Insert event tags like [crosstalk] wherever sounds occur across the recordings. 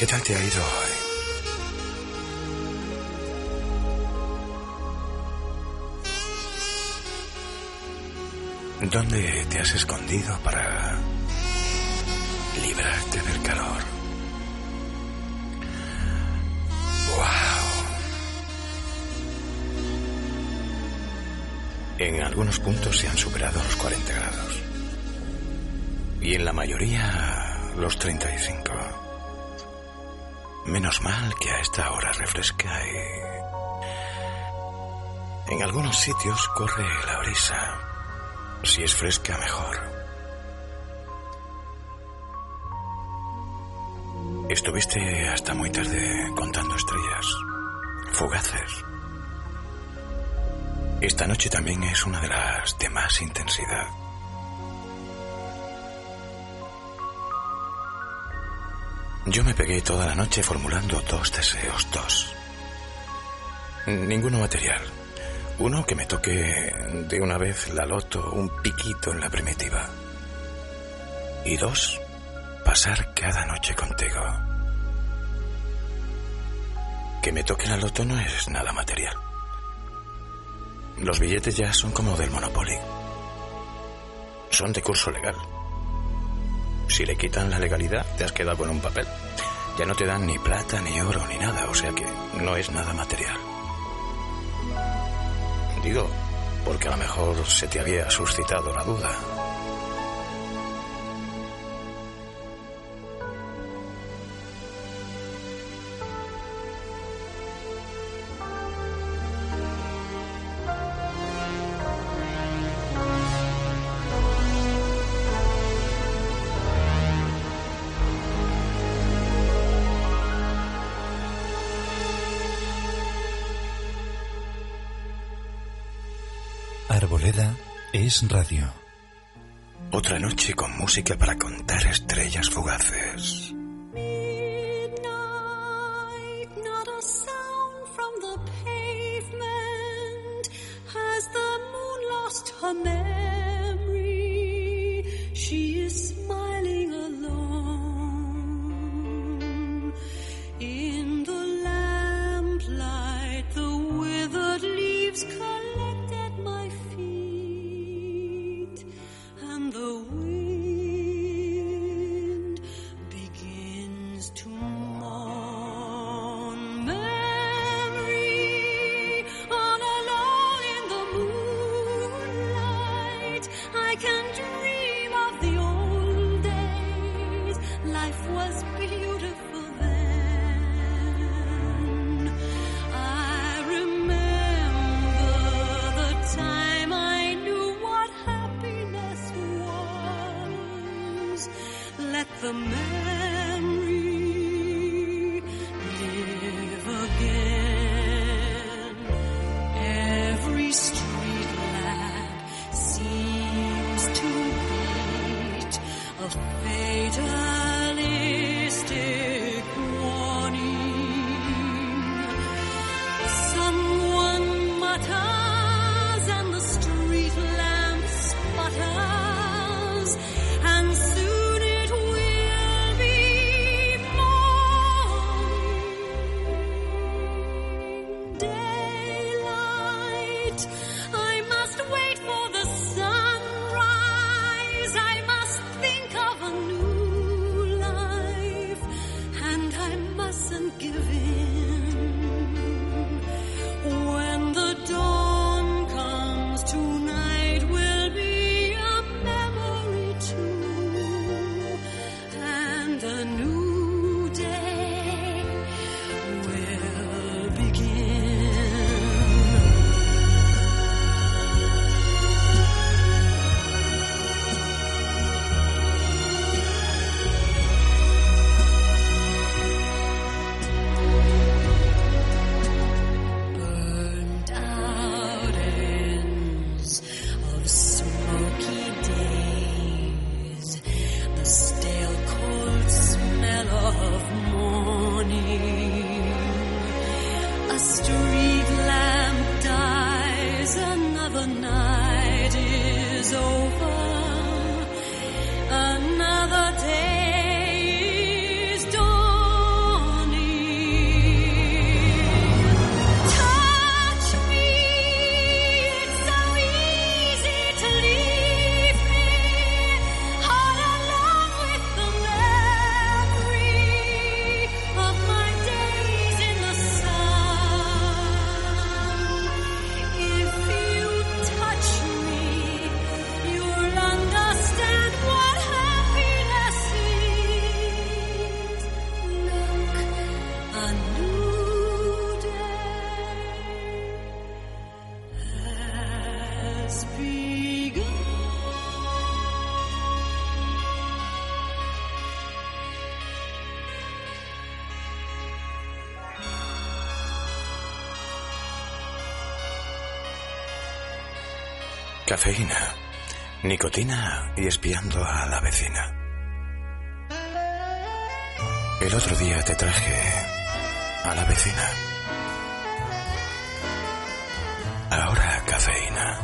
¿qué tal te ha ido hoy? ¿Dónde te has escondido para librarte del calor? ¡Wow! En algunos puntos se han superado los 40 grados. Y en la mayoría los 35. Menos mal que a esta hora refresca y... En algunos sitios corre la brisa. Si es fresca, mejor. Estuviste hasta muy tarde contando estrellas, fugaces. Esta noche también es una de las de más intensidad. Yo me pegué toda la noche formulando dos deseos, dos. Ninguno material. Uno que me toque de una vez la loto, un piquito en la primitiva. Y dos, pasar cada noche contigo. Que me toque la loto no es nada material. Los billetes ya son como del Monopoly. Son de curso legal. Si le quitan la legalidad, te has quedado con un papel. Ya no te dan ni plata, ni oro, ni nada, o sea que no es nada material. Digo, porque a lo mejor se te había suscitado la duda. Es radio. Otra noche con música para contar estrellas fugaces. Cafeína, nicotina y espiando a la vecina. El otro día te traje a la vecina. Ahora cafeína.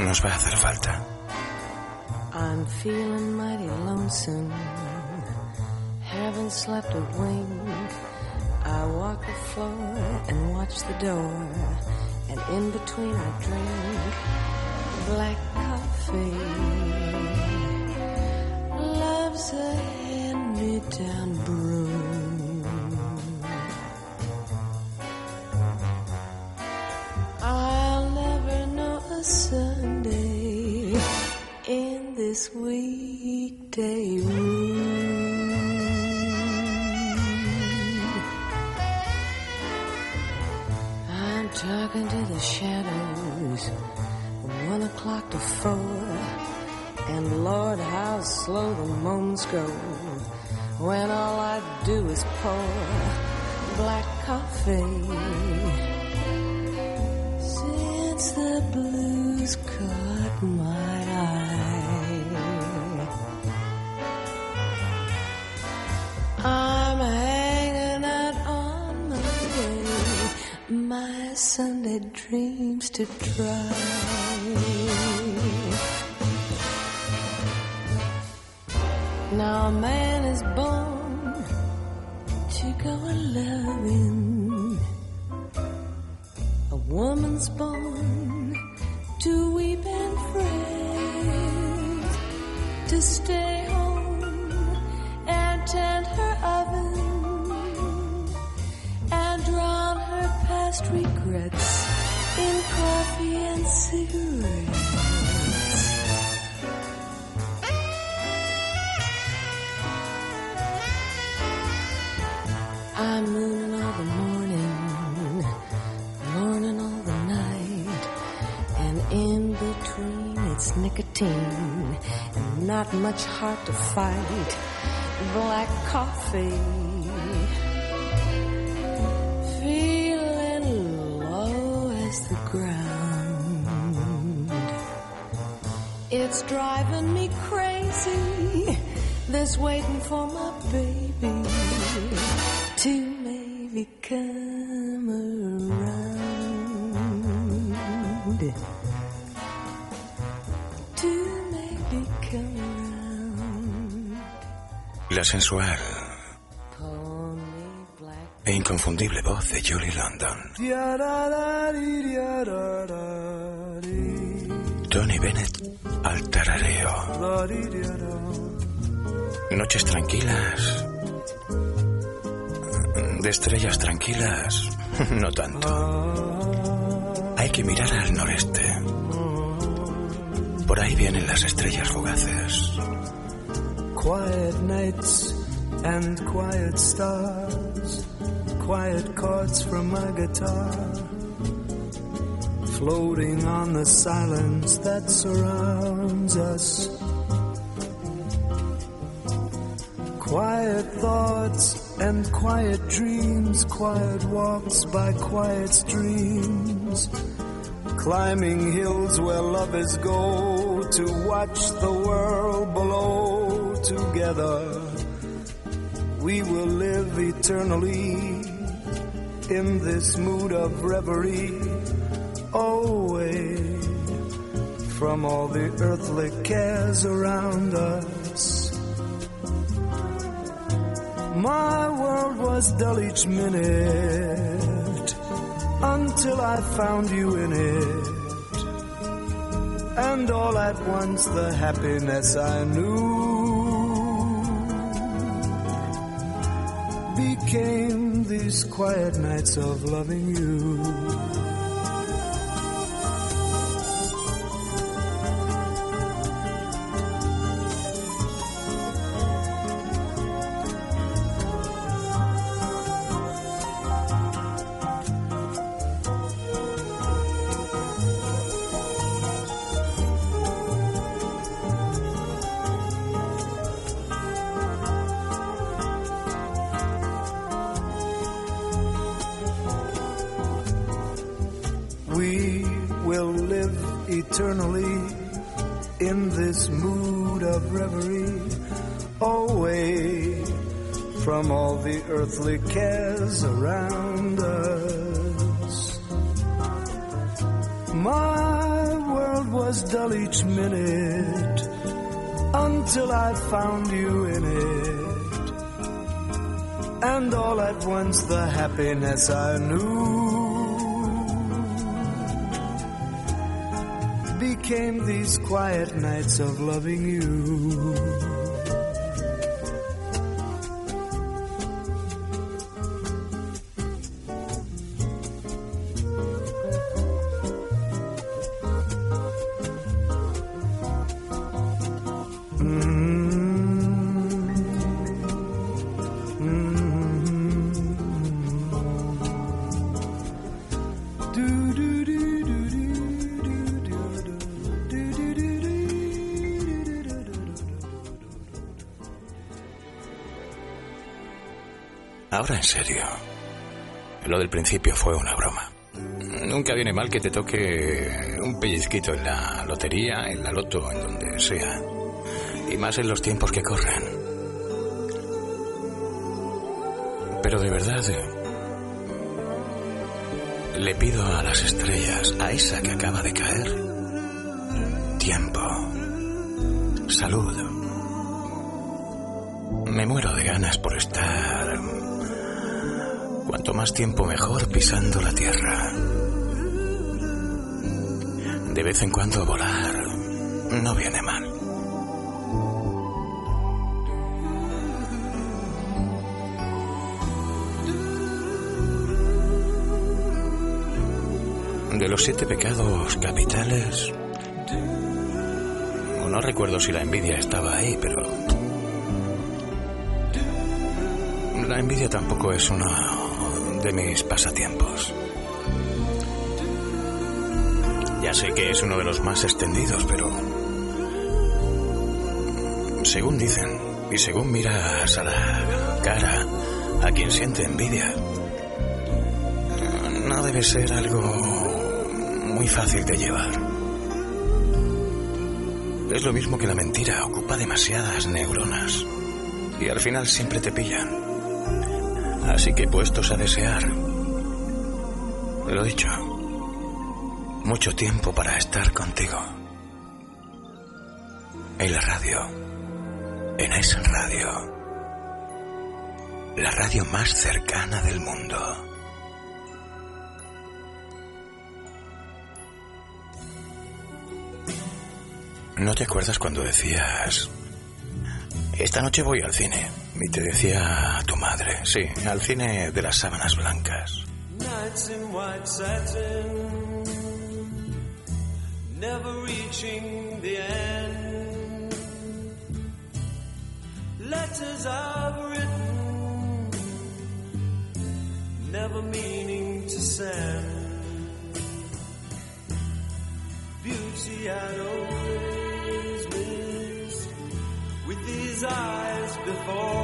Nos va a hacer falta. I'm feeling mighty lonesome. Haven't slept a wink. I walk the floor and watch the door. In between I drink black when all I do is pour black coffee. Since the blues caught my eye, I'm hanging out on my way, my Sunday dreams to try. Now a man is born to go a loving. A woman's born to weep and fret, to stay home and tend her oven, and drown her past regrets in coffee and cigarettes. And not much heart to fight. Black coffee, feeling low as the ground. It's driving me crazy, this waiting for my baby to maybe come sensual e inconfundible voz de Julie London. Tony Bennett al tarareo. Noches tranquilas. De estrellas tranquilas, [laughs] no tanto. Hay que mirar al noreste. Por ahí vienen las estrellas fugaces. Quiet nights and quiet stars, quiet chords from my guitar, floating on the silence that surrounds us. Quiet thoughts and quiet dreams, quiet walks by quiet streams, climbing hills where lovers go to watch the world below together. We will live eternally in this mood of reverie, away from all the earthly cares around us. My world was dull each minute until I found you in it. And all at once the happiness I knew these quiet nights of loving you. This mood of reverie, away from all the earthly cares around us. My world was dull each minute until I found you in it. And all at once the happiness I knew became these quiet nights of loving you. Ahora en serio. Lo del principio fue una broma. Nunca viene mal que te toque un pellizquito en la lotería, en la loto, en donde sea. Y más en los tiempos que corren. Pero de verdad, le pido a las estrellas, a esa que acaba de caer, tiempo, salud. Cuanto más tiempo mejor pisando la tierra. De vez en cuando volar no viene mal. De los siete pecados capitales, no recuerdo si la envidia estaba ahí, pero la envidia tampoco es uno de mis pasatiempos. Ya sé que es uno de los más extendidos, pero según dicen y según miras a la cara a quien siente envidia, no debe ser algo muy fácil de llevar. Es lo mismo que la mentira, ocupa demasiadas neuronas y al final siempre te pillan. Así que puestos a desear, lo dicho, mucho tiempo para estar contigo. En la radio, en esa radio, la radio más cercana del mundo. ¿No te acuerdas cuando decías, esta noche voy al cine? Y te decía sí, al cine de las sábanas blancas. Nights in white satin, never reaching the end. Letters I've written, never meaning to send. Beauty I'd always missed with these eyes before.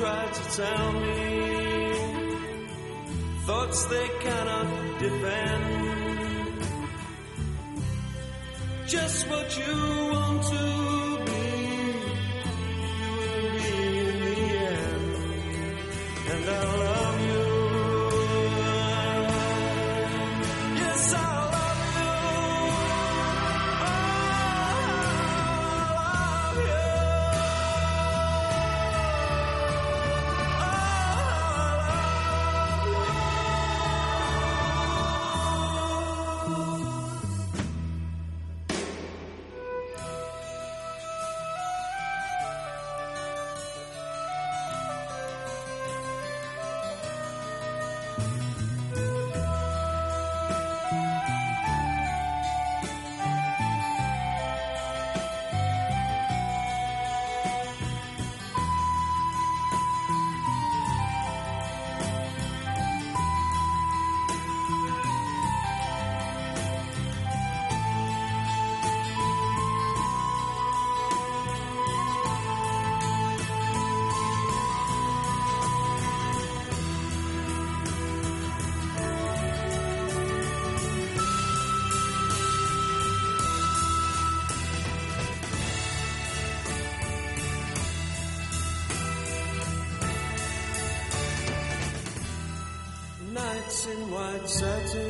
Try to tell me thoughts they cannot defend. Just what you want to What's that?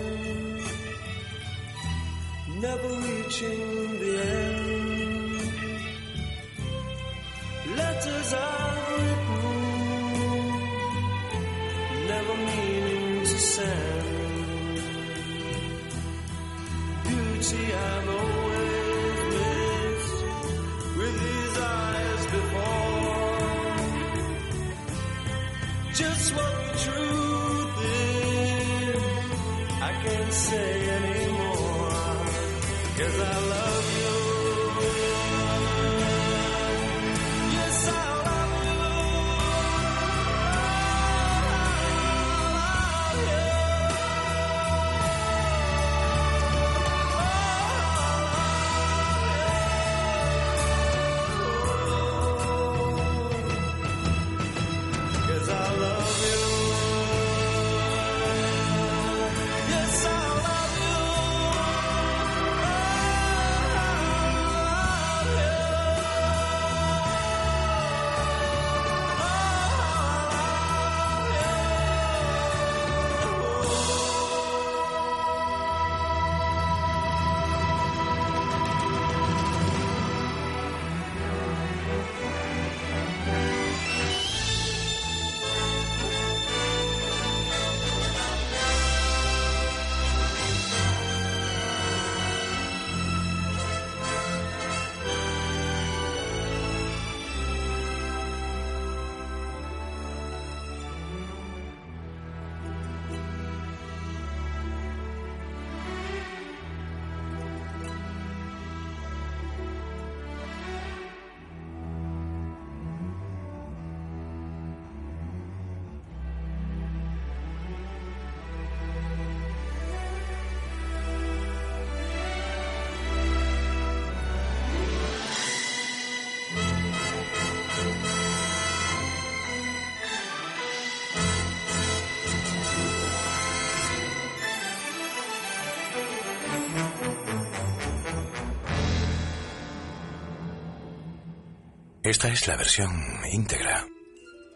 Esta es la versión íntegra,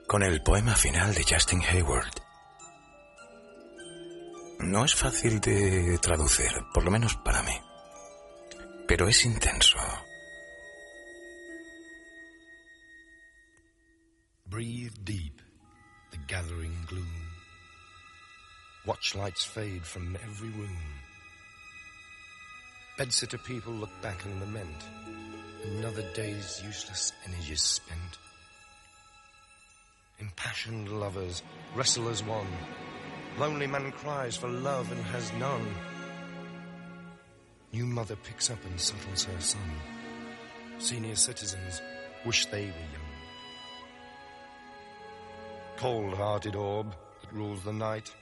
con el poema final de Justin Hayward. No es fácil de traducir, por lo menos para mí, pero es intenso. Breathe deep the gathering gloom. Watch lights fade from every room. Bedsitter people look back and lament. Another day's useless energies spent. Impassioned lovers wrestle as one. Lonely man cries for love and has none. New mother picks up and settles her son. Senior citizens wish they were young. Cold-hearted orb that rules the night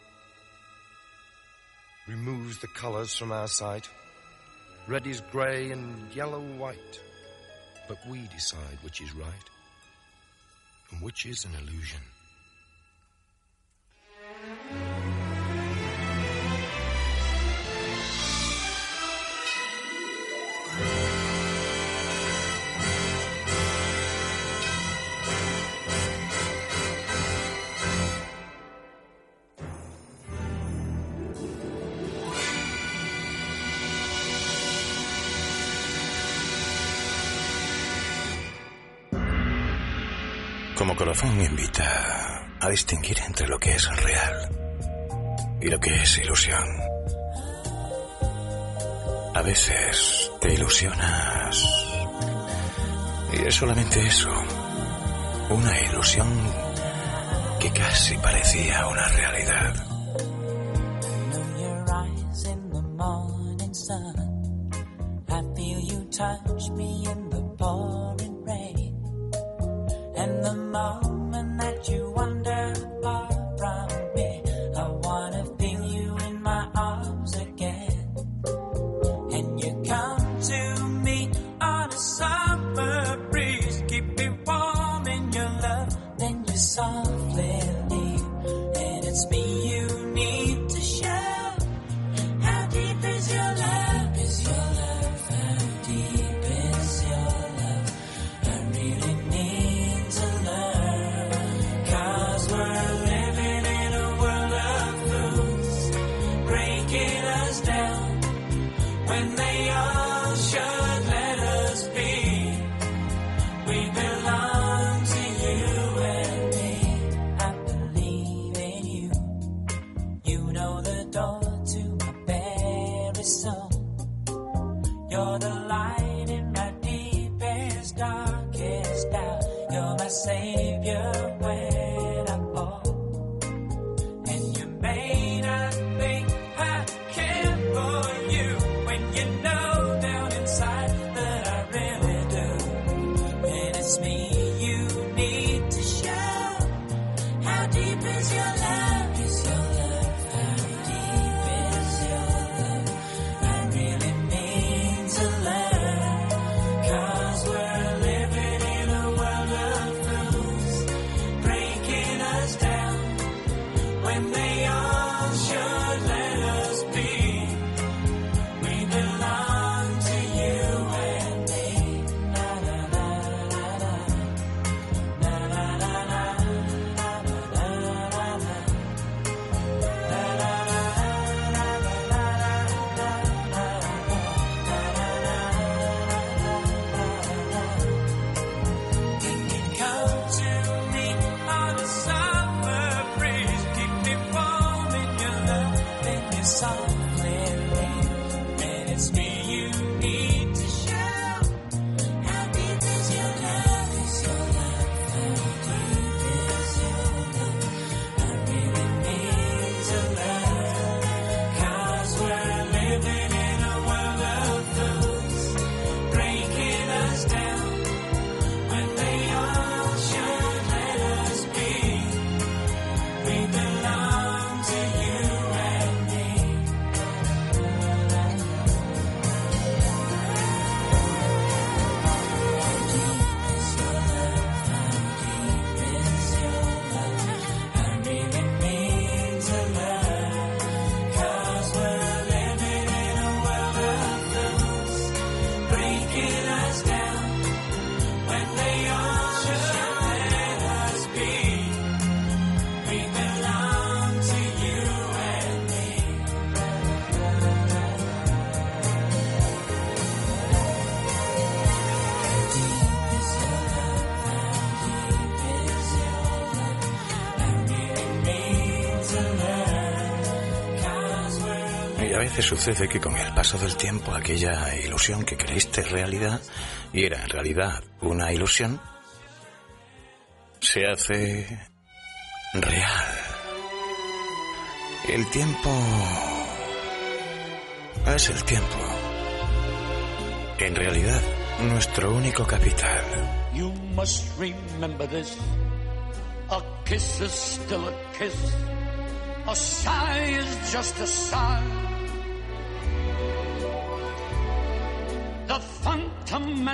removes the colors from our sight. Red is grey and yellow white, but we decide which is right and which is an illusion. Como colofón invita a distinguir entre lo que es real y lo que es ilusión. A veces te ilusionas y es solamente eso, una ilusión que casi parecía una realidad. And Sucede que con el paso del tiempo aquella ilusión que creíste realidad y era en realidad una ilusión, se hace real. El tiempo es el tiempo. En realidad, nuestro único capital. You must remember this. A kiss is still a kiss. A sigh is just a sigh.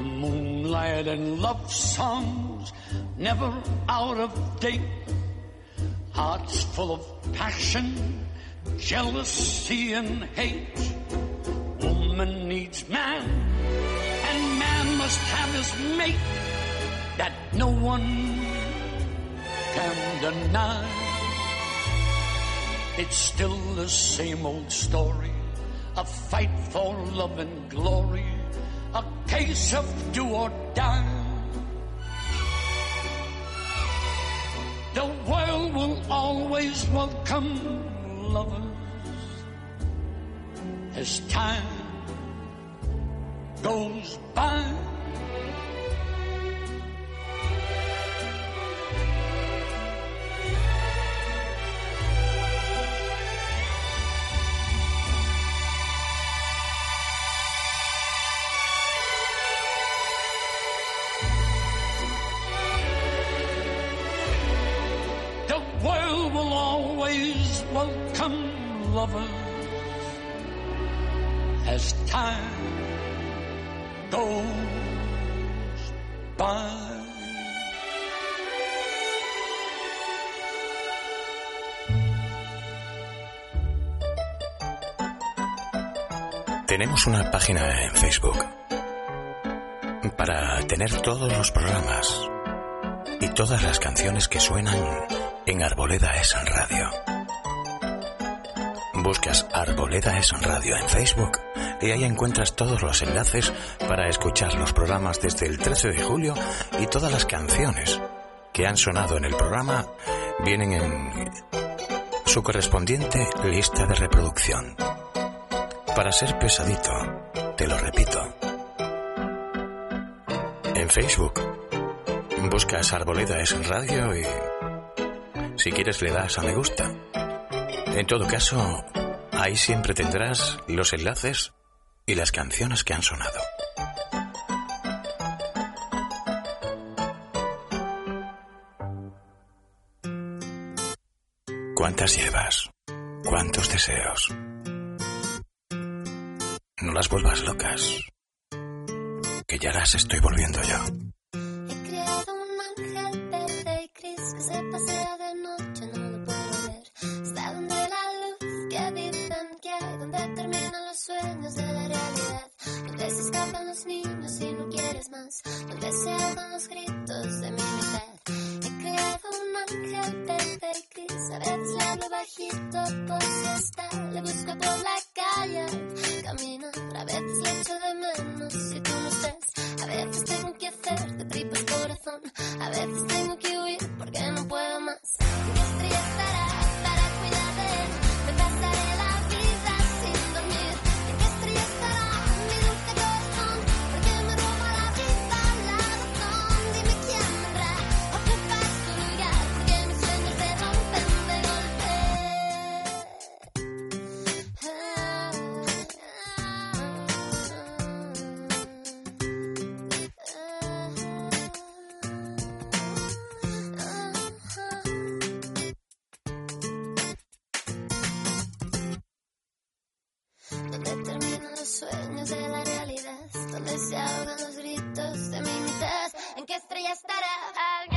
Moonlight and love songs never out of date. Hearts full of passion, jealousy and hate. Woman needs man, and man must have his mate. That no one can deny. It's still the same old story. A fight for love and glory. A case of do or die. The world will always welcome lovers as time goes by. Tenemos una página en Facebook. para tener todos los programas y todas las canciones que suenan en Arboleda es Radio. Buscas Arboleda es Radio en Facebook y ahí encuentras todos los enlaces para escuchar los programas desde el 13 de julio y todas las canciones que han sonado en el programa vienen en su correspondiente lista de reproducción. Para ser pesadito, te lo repito. En Facebook, buscas Arboleda es Radio y si quieres le das a me gusta. En todo caso, ahí siempre tendrás los enlaces y las canciones que han sonado. ¿Cuántas llevas? ¿Cuántos deseos? No las vuelvas locas, que ya las estoy volviendo yo. Sueños de la realidad. Donde se escapan los niños y no quieres más. Donde se ahogan los gritos de mi mitad. He creado un ángel gris, a veces le hablo bajito por si está. Le busco por la calle, caminar, a veces le echo de menos si tú no estás. A veces tengo que hacer de tripas corazón, a veces tengo que huir porque no puedo más. Sueños de la realidad, donde se ahogan los gritos de mi mitad. ¿En qué estrella estará?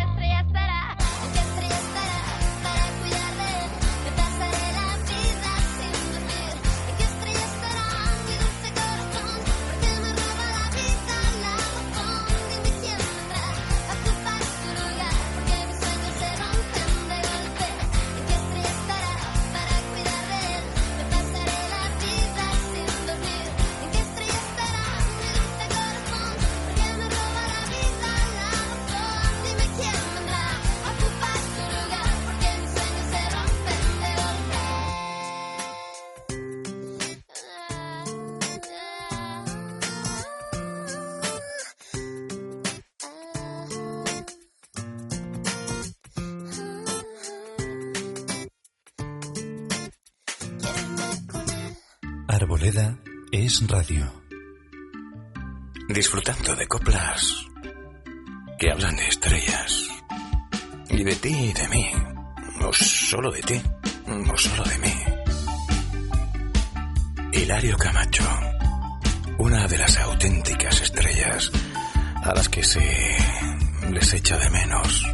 Radio. Disfrutando de coplas que hablan de estrellas. Y de ti y de mí. O solo de ti. O solo de mí. Hilario Camacho. Una de las auténticas estrellas a las que se les echa de menos.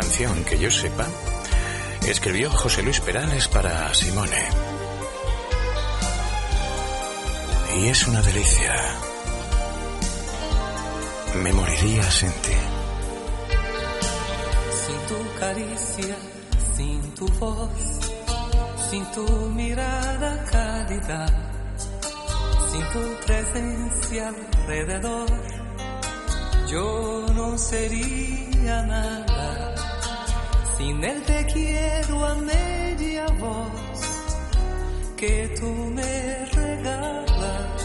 Canción que yo sepa escribió José Luis Perales para Simone. Y es una delicia. Me moriría sin ti. Sin tu caricia, sin tu voz, sin tu mirada cálida, sin tu presencia alrededor, yo no sería nada. Sin el te quiero a media voz que tú me regalas,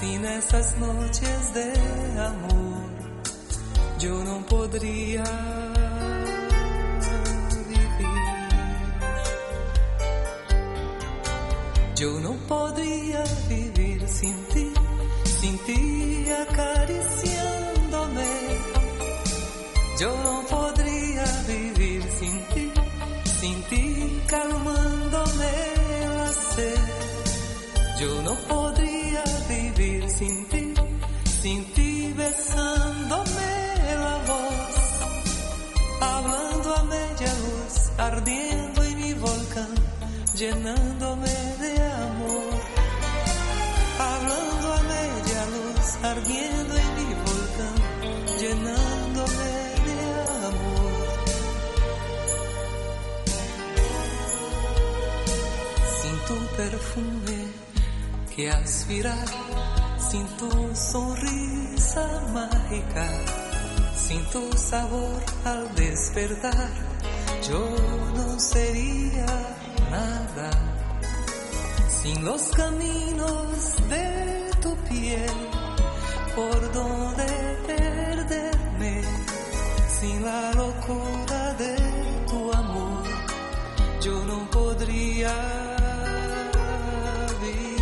sin esas noches de amor yo no podría ardiendo en mi volcán, llenándome de amor. Hablando a media luz, ardiendo en mi volcán, llenándome de amor. Sin tu perfume que aspirar, sin tu sonrisa mágica, sin tu sabor al despertar, yo no sería nada. Sin los caminos de tu piel, por donde perderme, sin la locura de tu amor, yo no podría vivir.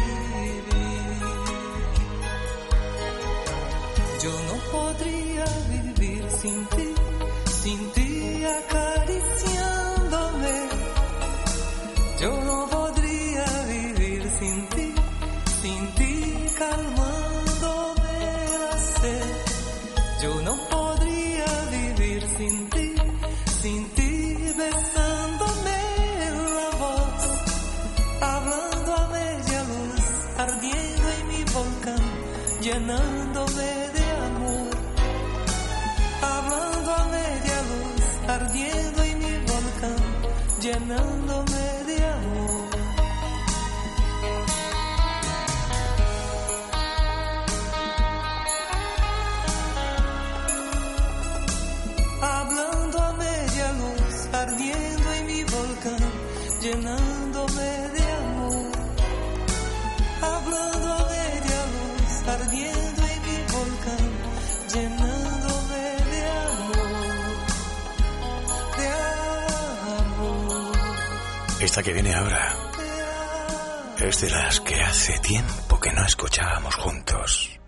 Yo no podría vivir sin ti, llenándome Esta que viene ahora es de las que hace tiempo que no escuchábamos juntos.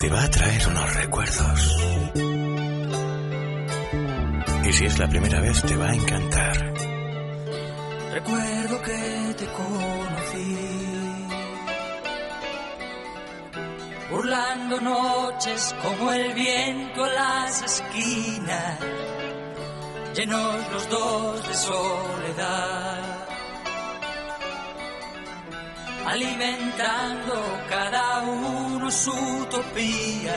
Te va a traer unos recuerdos. Y si es la primera vez, te va a encantar. Recuerdo que te conocí, burlando noches como el viento a las esquinas, llenos los dos de soledad, alimentando cada uno su utopía.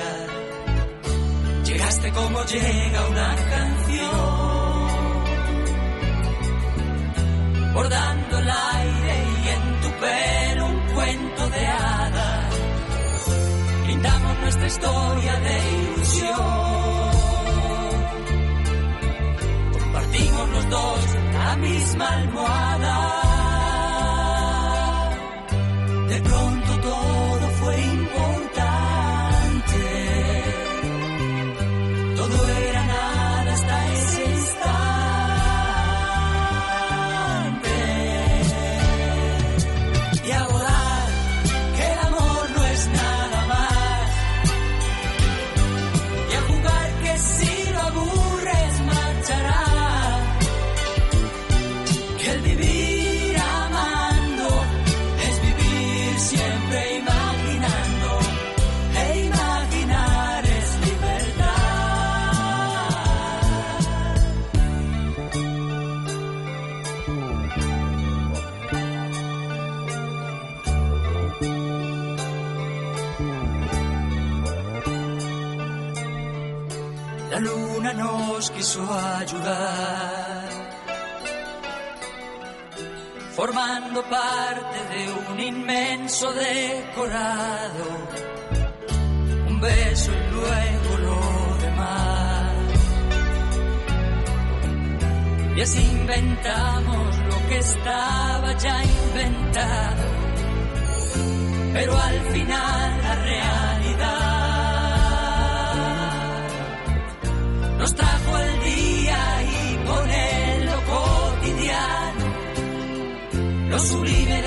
Llegaste como llega una canción el nuestra historia de ilusión. Compartimos los dos la misma almohada. Formando parte de un inmenso decorado, un beso y luego lo demás. Y así inventamos lo que estaba ya inventado, pero al final la realidad nos trajo Lo sublime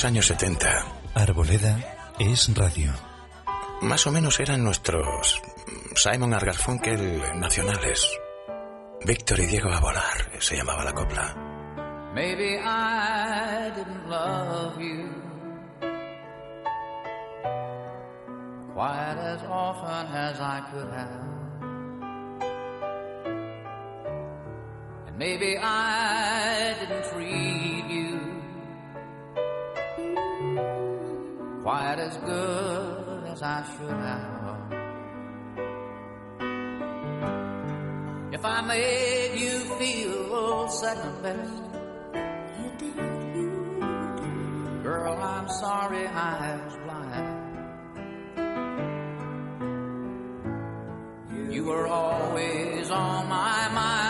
los años 70. Arboleda es radio. Más o menos eran nuestros Simon Garfunkel nacionales. Víctor y Diego a volar, se llamaba la copla. Maybe I didn't love you quite as often as I could have. And maybe I didn't treat quite as good as I should have. If I made you feel second best, you did. Girl, I'm sorry I was blind. You were always on my mind.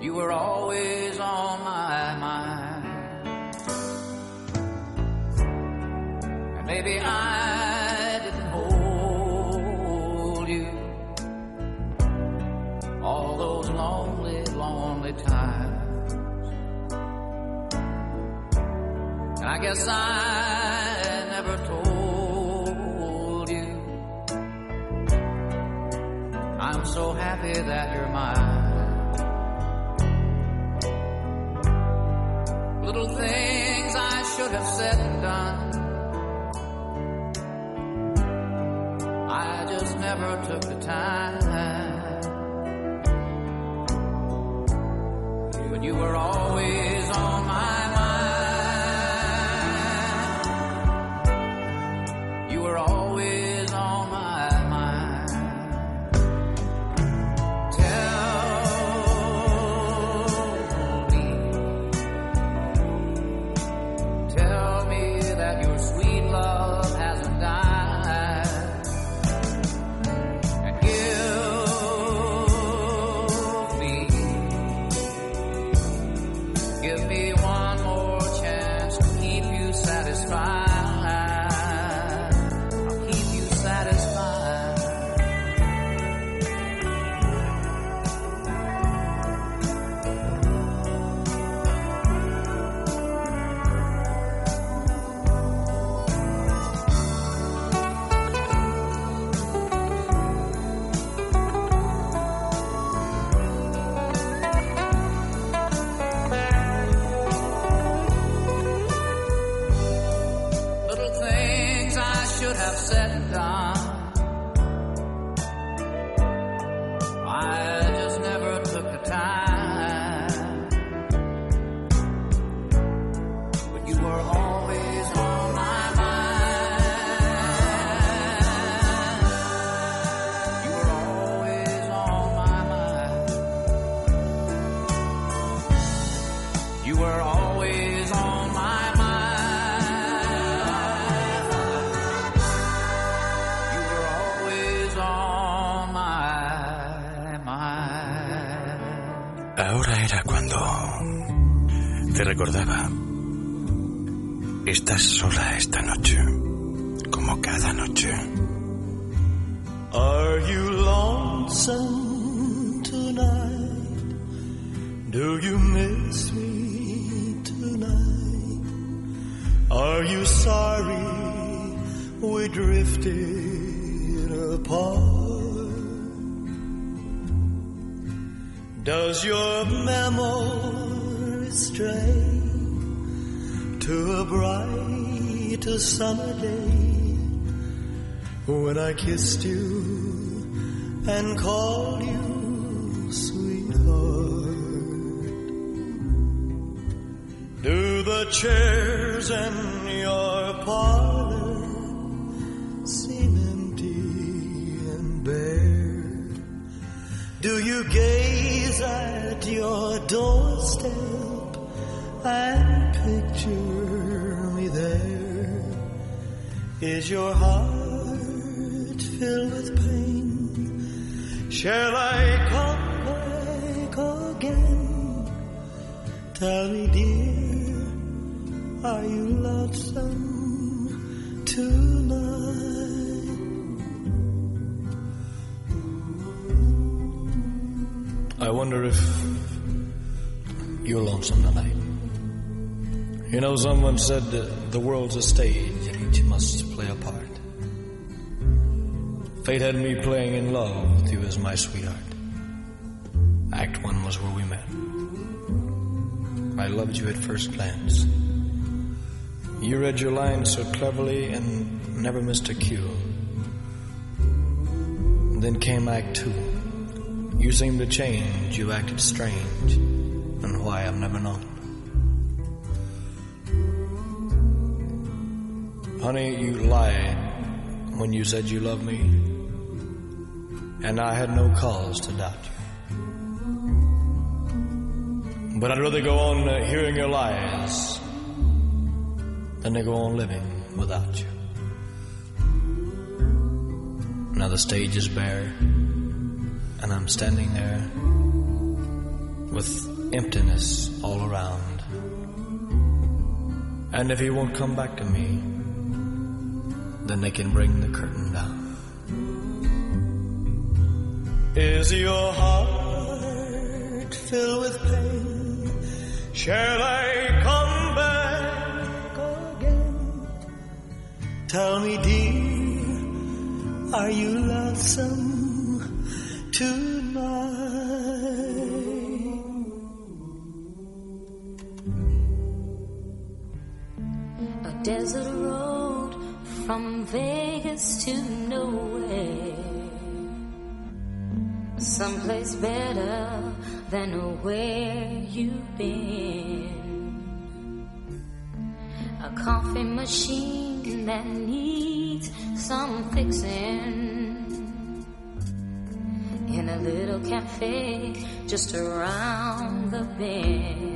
You were always on my Maybe I didn't hold you all those lonely, lonely times. And I guess I never told you I'm so happy that you're mine. Little things I should have said and done. I just never took the time. But you were always kissed you You know, someone said the world's a stage and each must play a part. Fate had me playing in love with you as my sweetheart. Act one was where we met. I loved you at first glance. You read your lines so cleverly and never missed a cue. Then came Act two. You seemed to change, you acted strange, and why I've never known. Honey, you lied when you said you loved me, and I had no cause to doubt you. But I'd rather go on uh, hearing your lies than to go on living without you. Now the stage is bare, and I'm standing there with emptiness all around. And if he won't come back to me, then they can bring the curtain down. Is your heart filled with pain? Shall I come back again? Tell me, dear, are you lonesome tonight? Desert road from Vegas to nowhere. Someplace better than where you've been. A coffee machine that needs some fixing. In a little cafe just around the bend.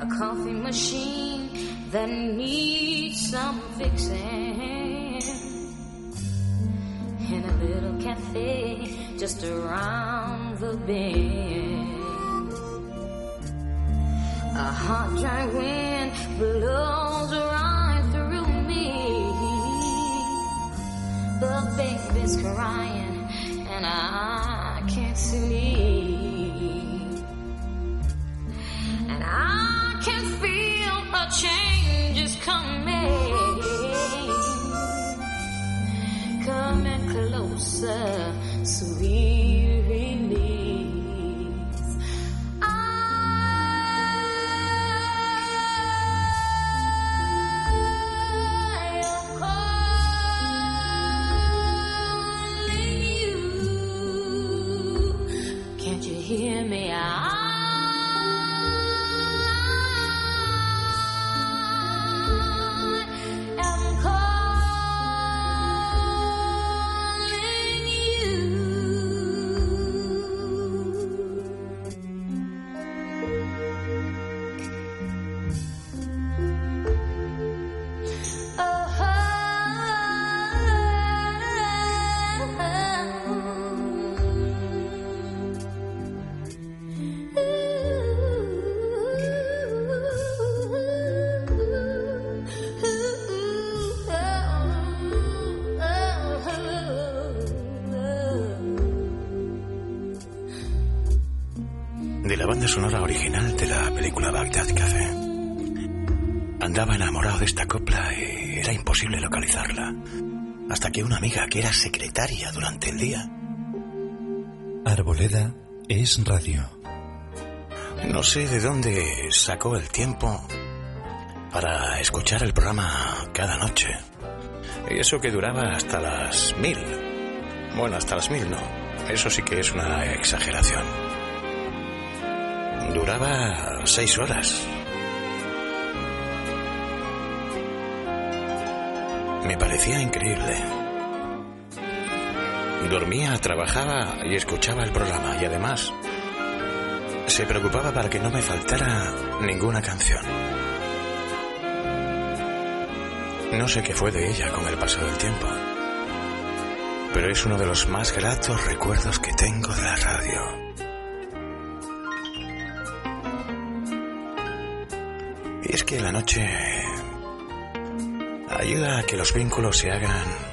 A coffee machine that needs some fixing. In a little cafe just around the bend. A hot, dry wind blows right through me. The baby's crying, and I can't sleep. Sweet que era secretaria durante el día Arboleda es radio. No sé de dónde sacó el tiempo para escuchar el programa cada noche. Y eso que duraba hasta las mil. Bueno, hasta las mil no. Eso sí que es una exageración. Duraba seis horas. Me parecía increíble. Dormía, trabajaba y escuchaba el programa y además se preocupaba para que no me faltara ninguna canción. No sé qué fue de ella con el paso del tiempo, pero es uno de los más gratos recuerdos que tengo de la radio. Y es que la noche ayuda a que los vínculos se hagan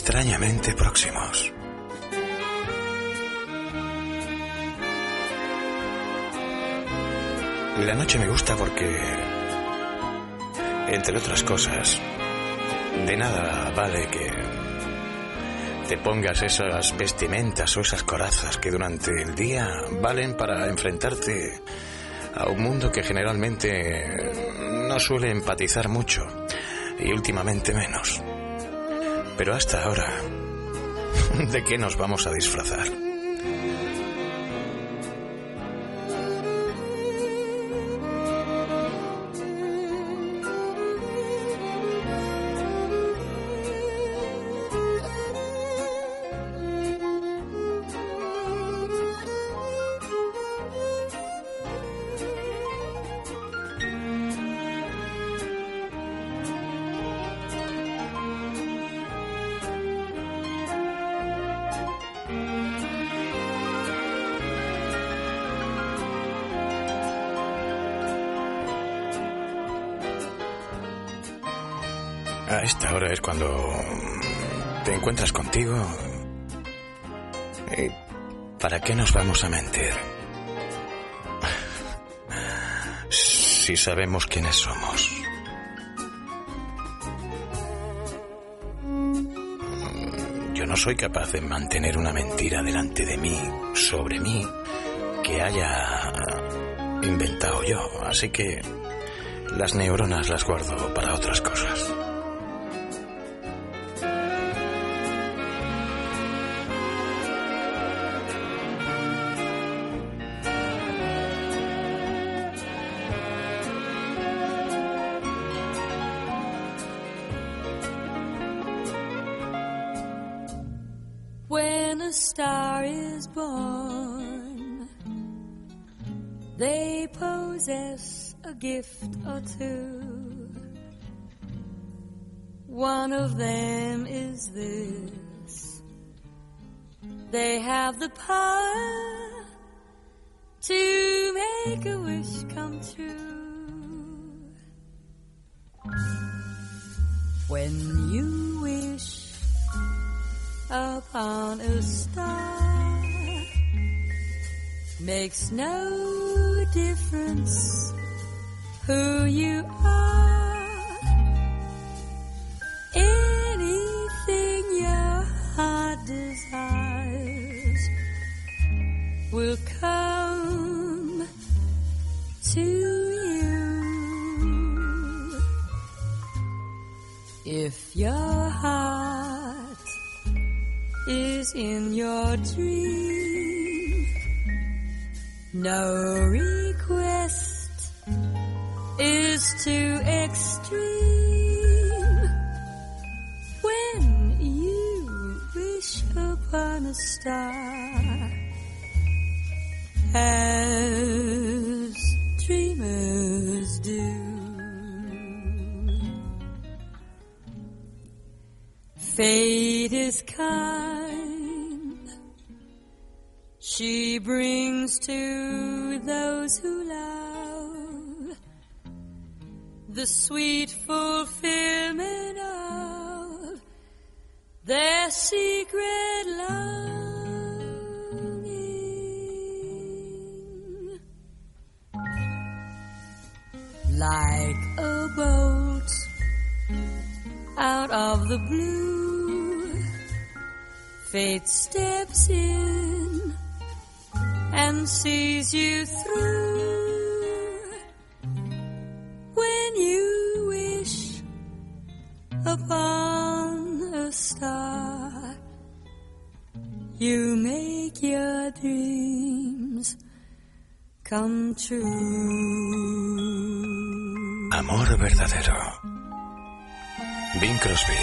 extrañamente próximos. La noche me gusta porque, entre otras cosas, de nada vale que te pongas esas vestimentas o esas corazas que durante el día valen para enfrentarte a un mundo que generalmente no suele empatizar mucho y últimamente menos. Pero hasta ahora, [laughs] ¿de qué nos vamos a disfrazar? A esta hora es cuando te encuentras contigo. ¿Y para qué nos vamos a mentir? [laughs] Si sabemos quiénes somos. Yo no soy capaz de mantener una mentira delante de mí, sobre mí, que haya inventado yo. Así que las neuronas las guardo para otras cosas. Two. One of them is this they have the power to make a wish come true. When you wish upon a star, makes no difference who you are. Anything your heart desires will come to you. If your heart is in your dream, no request is too extreme. When you wish upon a star, as dreamers do. Fate is kind. She brings to those who love the sweet fulfillment of their secret longing. Like a boat out of the blue, fate steps in and sees you through. When you wish upon a star, you make your dreams come true. Amor verdadero. Bing Crosby.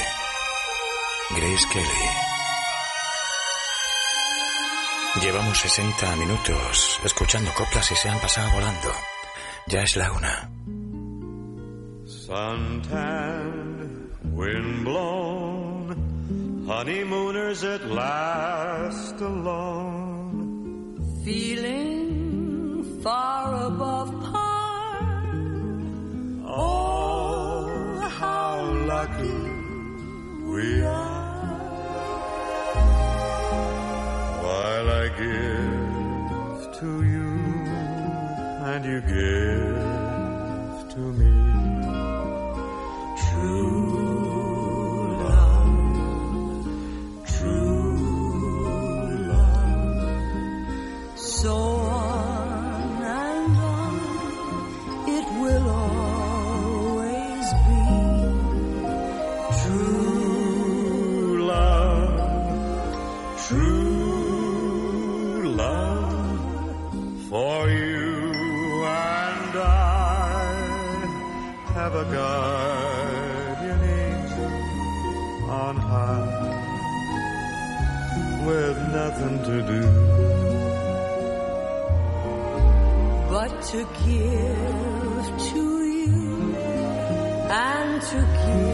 Grace Kelly. Llevamos 60 minutos escuchando coplas y se han pasado volando. Ya es la una. Suntan, windblown, honeymooners at last alone. Feeling far above par. Oh, how lucky we are. While I give to you and you give to do but to give to you and to give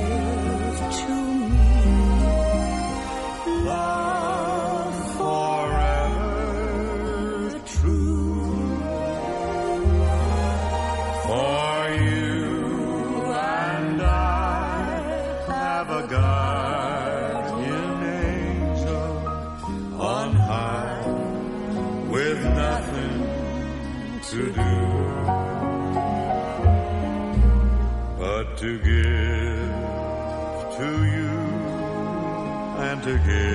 and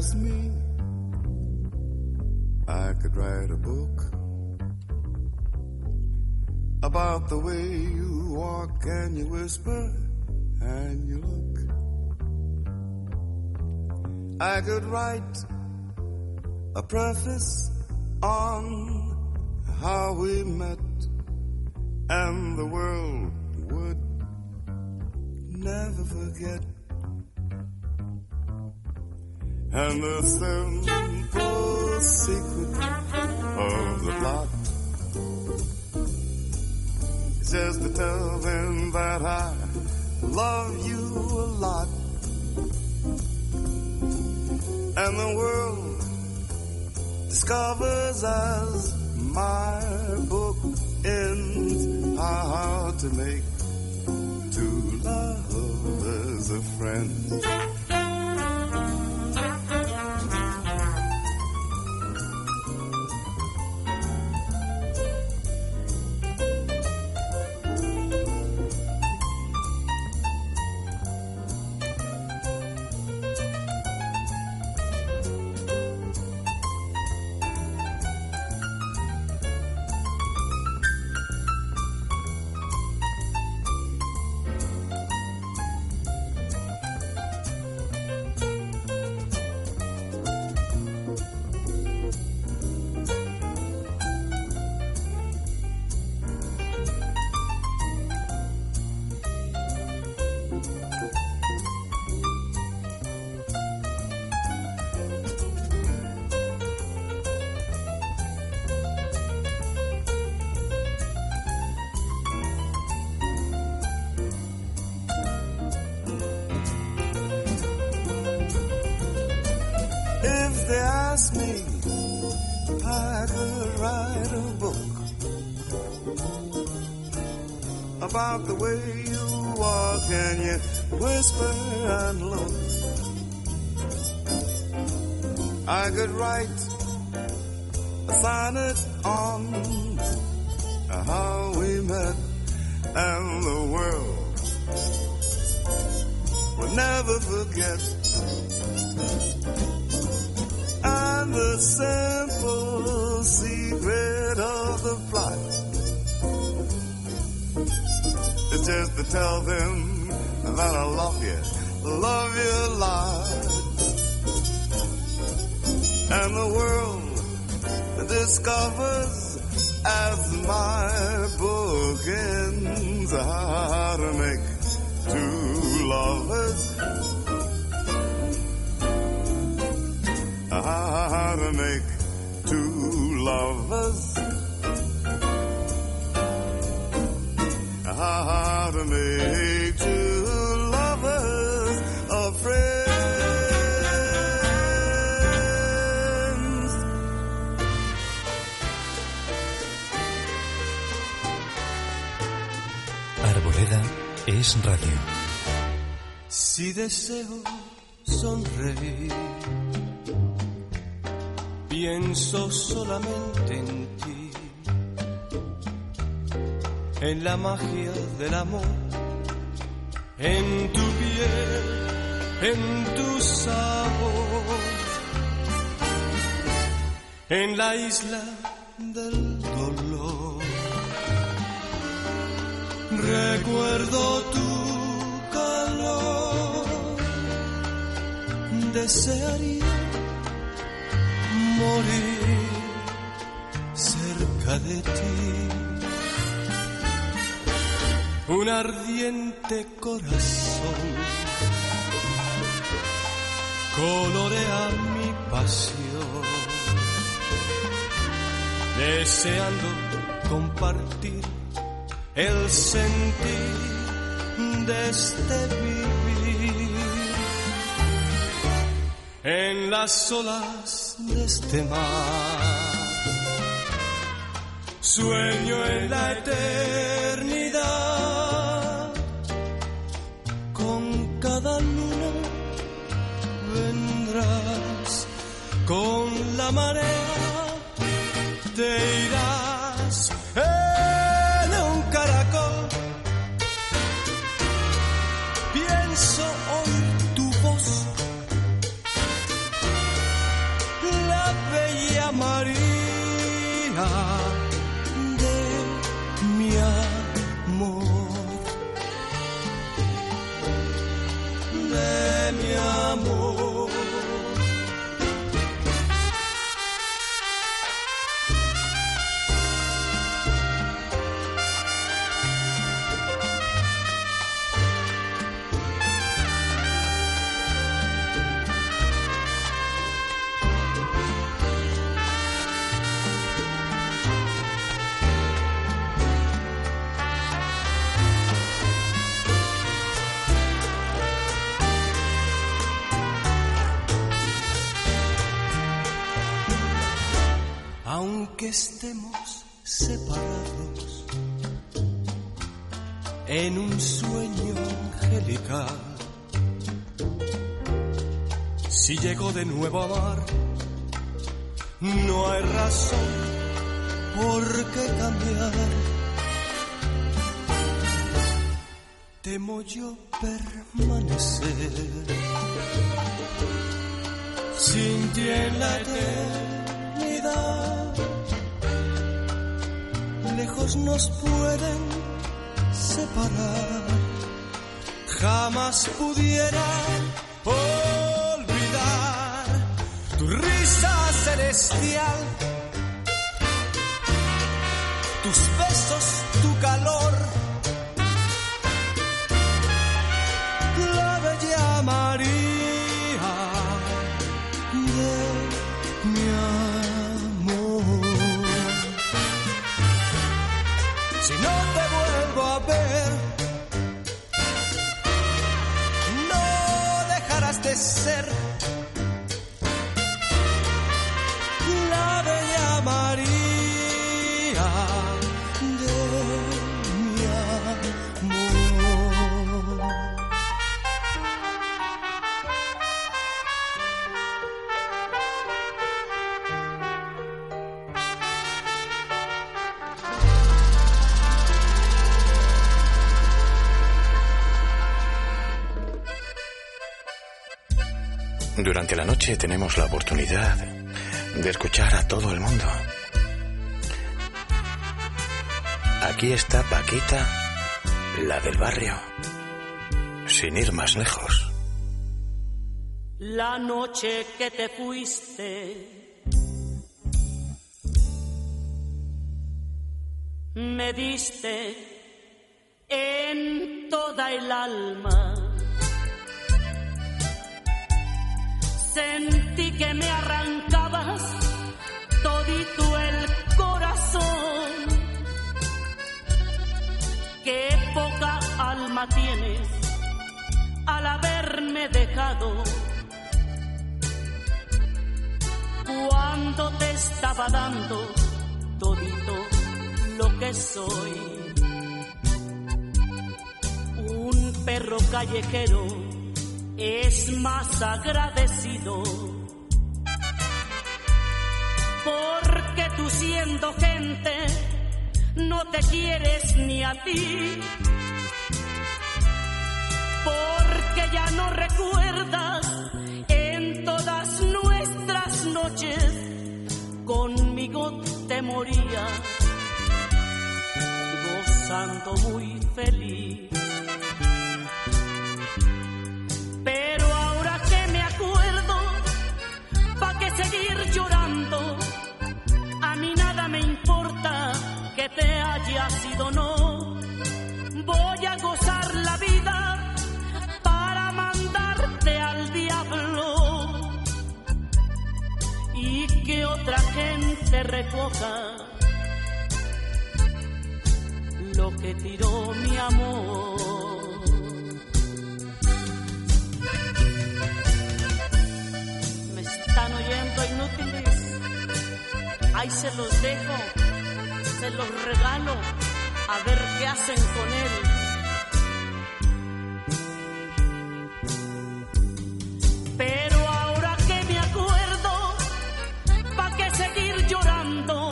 Ask me, I could write a book about the way you walk and you whisper and you look. I could write a preface on how we met and the world would never forget. And the simple secret of the plot is just to tell them that I love you a lot. And the world discovers as my book ends how to make two lovers a friend. They ask me, I could write a book about the way you walk and you whisper and look. I could write a sonnet on how we met and the world will never forget. And the world discovers as my book ends how to make radio. Si deseo sonreír, pienso solamente en ti, en la magia del amor, en tu piel, en tu sabor, en la isla del dolor. Recuerdo desearía morir cerca de ti. Un ardiente corazón colorea mi pasión, deseando compartir el sentir de este vivir en las olas de este mar. Sueño en la eternidad, con cada luna vendrás, con la marea te irás God. De nuevo amar, no hay razón por qué cambiar. Temo yo permanecer sin ti en la eternidad. Lejos nos pueden separar, jamás pudiera celestial, tus besos, noche tenemos la oportunidad de escuchar a todo el mundo. Aquí está Paquita, la del barrio, sin ir más lejos. La noche que te fuiste, me diste en toda el alma. Sentí que me arrancabas todito el corazón. Qué poca alma tienes al haberme dejado. Cuando te estaba dando todito lo que soy. Un perro callejero es más agradecido. Porque tú siendo gente no te quieres ni a ti. Porque ya no recuerdas en todas nuestras noches conmigo te moría gozando muy feliz. Te hayas ido o no. Voy a gozar la vida para mandarte al diablo y que otra gente recoja lo que tiró mi amor. Me están oyendo inútiles. Ahí se los dejo, se los regalo, a ver qué hacen con él. Pero ahora que me acuerdo, ¿pa' qué seguir llorando?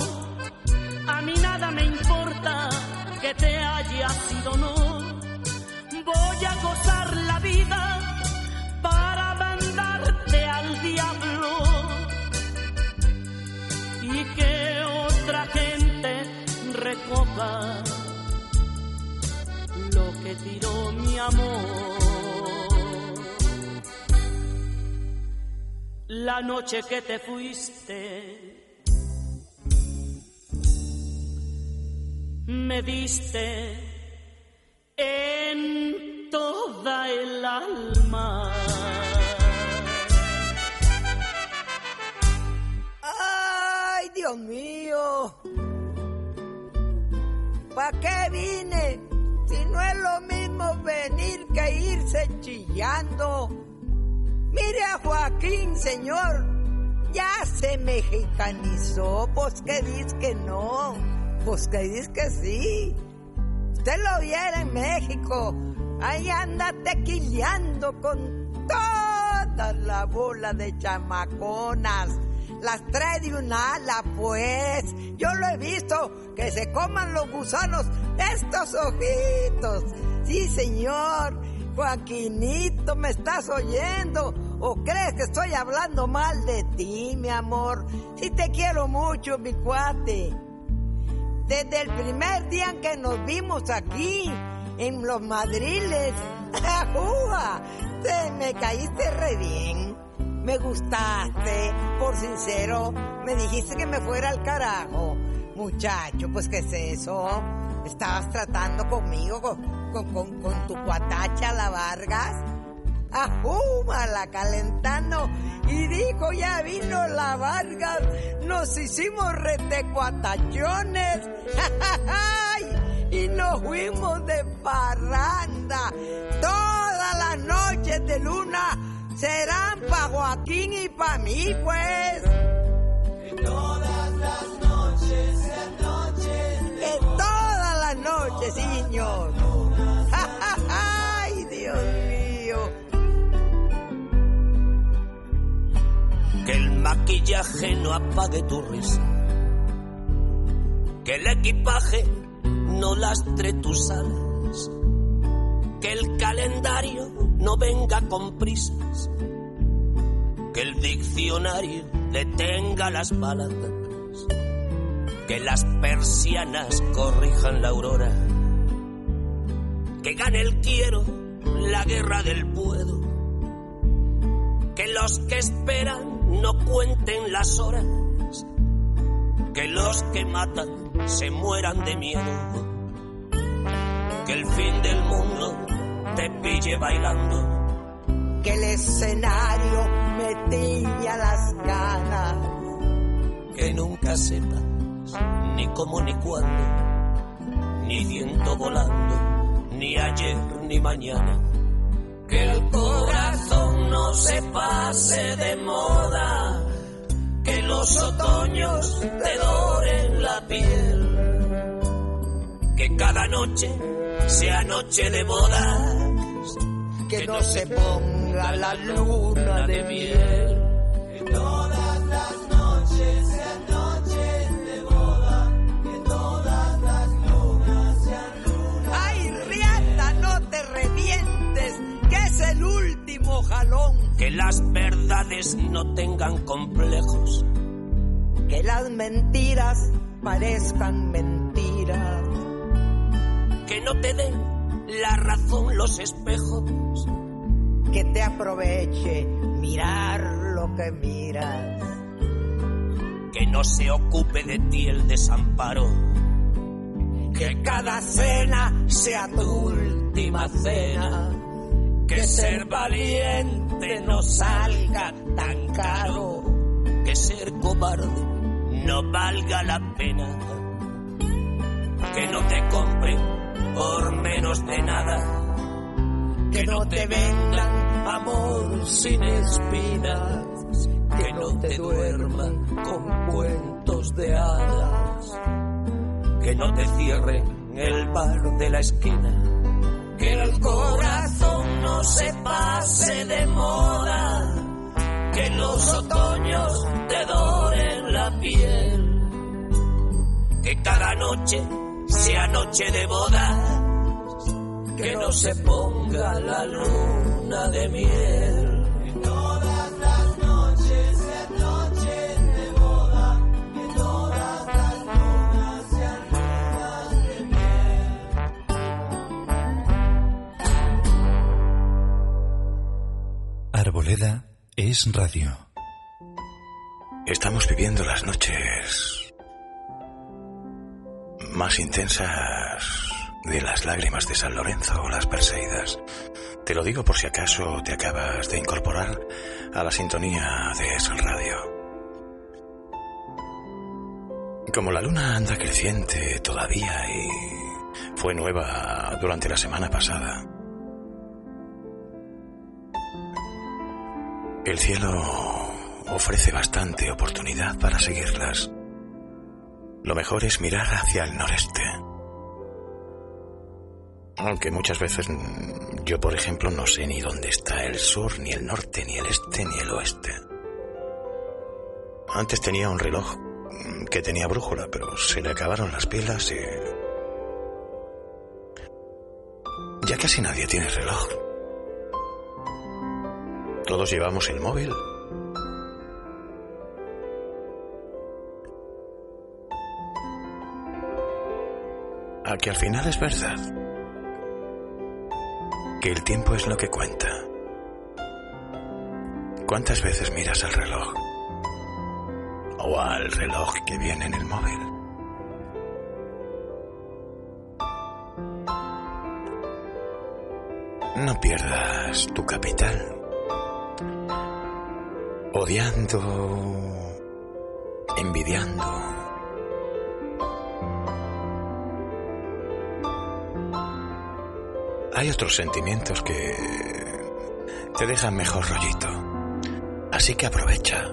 A mí nada me importa que te hayas ido o no. Voy a gozar la vida lo que tiró mi amor. La noche que te fuiste, me diste en toda el alma. ¡Ay, Dios mío! ¿Para qué vine? Si no es lo mismo venir que irse chillando. Mire a Joaquín, señor. Ya se mexicanizó, pues que dices que no, pues que dices que sí. Usted lo viera en México, ahí anda tequileando con toda la bola de chamaconas. Las trae de un ala, pues. Yo lo he visto, que se coman los gusanos estos ojitos. Sí, señor. Joaquinito, ¿me estás oyendo? ¿O crees que estoy hablando mal de ti, mi amor? Si te quiero mucho, mi cuate. Desde el primer día en que nos vimos aquí, en los madriles, [laughs] ¡Ajúa! Te me caíste re bien. Me gustaste, por sincero. Me dijiste que me fuera al carajo. Muchacho, pues ¿qué es eso? Estabas tratando conmigo, con, con, con, tu cuatacha, la Vargas. Ajúmala calentando. Y dijo, ya vino la Vargas. Nos hicimos retecuatachones. [laughs] y nos fuimos de parranda. Todas las noches de luna serán pa' Joaquín y pa' mí, pues. Que todas las noches sean noches Que todas las noches, señor. Ay, Dios mío. Que el maquillaje no apague tu risa. Que el equipaje no lastre tus alas. Que el calendario no venga con prisas. Que el diccionario detenga las palabras. Que las persianas corrijan la aurora. Que gane el quiero la guerra del puedo. Que los que esperan no cuenten las horas. Que los que matan se mueran de miedo. Que el fin del mundo te pille bailando. Que el escenario me tilla las ganas. Que nunca sepas ni cómo ni cuándo. Ni viento volando, ni ayer ni mañana. Que el corazón no se pase de moda. Que los otoños te doren la piel. Que cada noche sea noche de bodas. Que no se ponga la luna de miel. Que todas las noches sean noches de boda. Que todas las lunas sean lunas. Ay, Riata, no te revientes, que es el último jalón. Que las verdades no tengan complejos. Que las mentiras parezcan mentiras. Que no te den la razón los espejos. Que te aproveche mirar lo que miras. Que no se ocupe de ti el desamparo. Que cada cena sea tu última cena. Que ser valiente no salga tan caro. Que ser cobarde no valga la pena. Que no te compren por menos de nada. Que no te vendan amor sin espinas. Que no te duerman con cuentos de hadas. Que no te cierren el bar de la esquina. Que el corazón no se pase de moda. Que los otoños te doren la piel. Que cada noche sea noche de boda. Que no se ponga la luna de miel. Que todas las noches sean noches de boda. Que todas las lunas sean lunas de miel. Arboleda es radio. Estamos viviendo las noches más intensas de las lágrimas de San Lorenzo o las Perseidas. Te lo digo por si acaso te acabas de incorporar a la sintonía de Es Radio. Como la luna anda creciente todavía y fue nueva durante la semana pasada, el cielo ofrece bastante oportunidad para seguirlas. Lo mejor es mirar hacia el noreste. Aunque muchas veces mm, yo, por ejemplo, no sé ni dónde está el sur, ni el norte, ni el este, ni el oeste. Antes tenía un reloj mm, que tenía brújula, pero se le acabaron las pilas y... Ya casi nadie tiene reloj. Todos llevamos el móvil. A que al final es verdad que el tiempo es lo que cuenta. ¿Cuántas veces miras al reloj? O al reloj que viene en el móvil. No pierdas tu capital. Odiando, envidiando. Hay otros sentimientos que te dejan mejor rollito. Así que aprovecha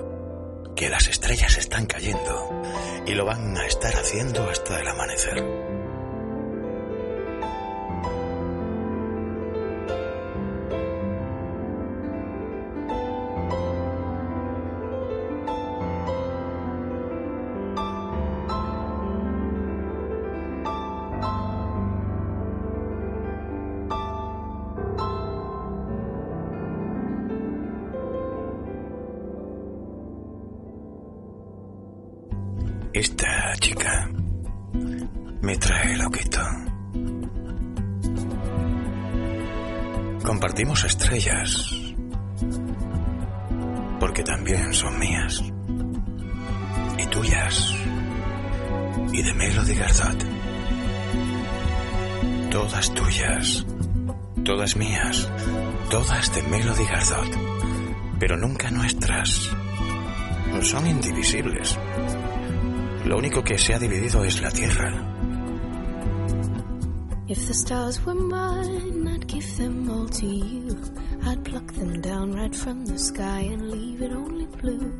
que las estrellas están cayendo y lo van a estar haciendo hasta el amanecer. Se ha dividido es la Tierra. If the stars were mine, I'd give them all to you. I'd pluck them down right from the sky and leave it only blue.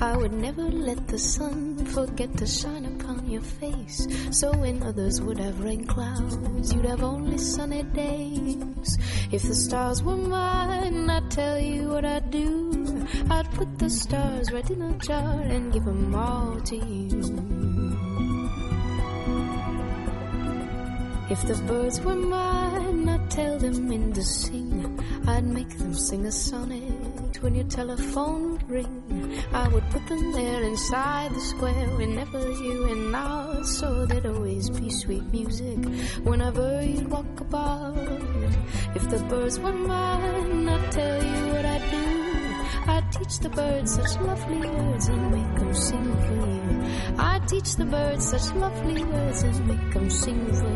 I would never let the sun forget to shine upon your face. So when others would have rain clouds, you'd have only sunny days. If the stars were mine, I'd tell you what I'd do. I'd put the stars right in a jar and give them all to you. If the birds were mine, I'd tell them in to sing. I'd make them sing a sonnet when your telephone would ring. I would put them there inside the square whenever you and I, so there'd always be sweet music whenever you'd walk about. If the birds were mine, I'd tell you what I'd do. I'd teach the birds such lovely words and make them sing for you. I'd teach the birds such lovely words and make tão sem vez.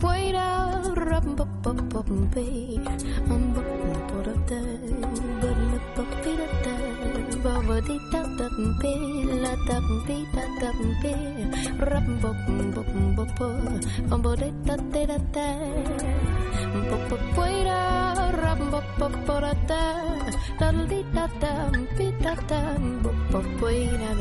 Poeira, rap, pop, pop, pop, ta la ta rap bom bo de ta te da ta rap ta ta li ta ta ta ta da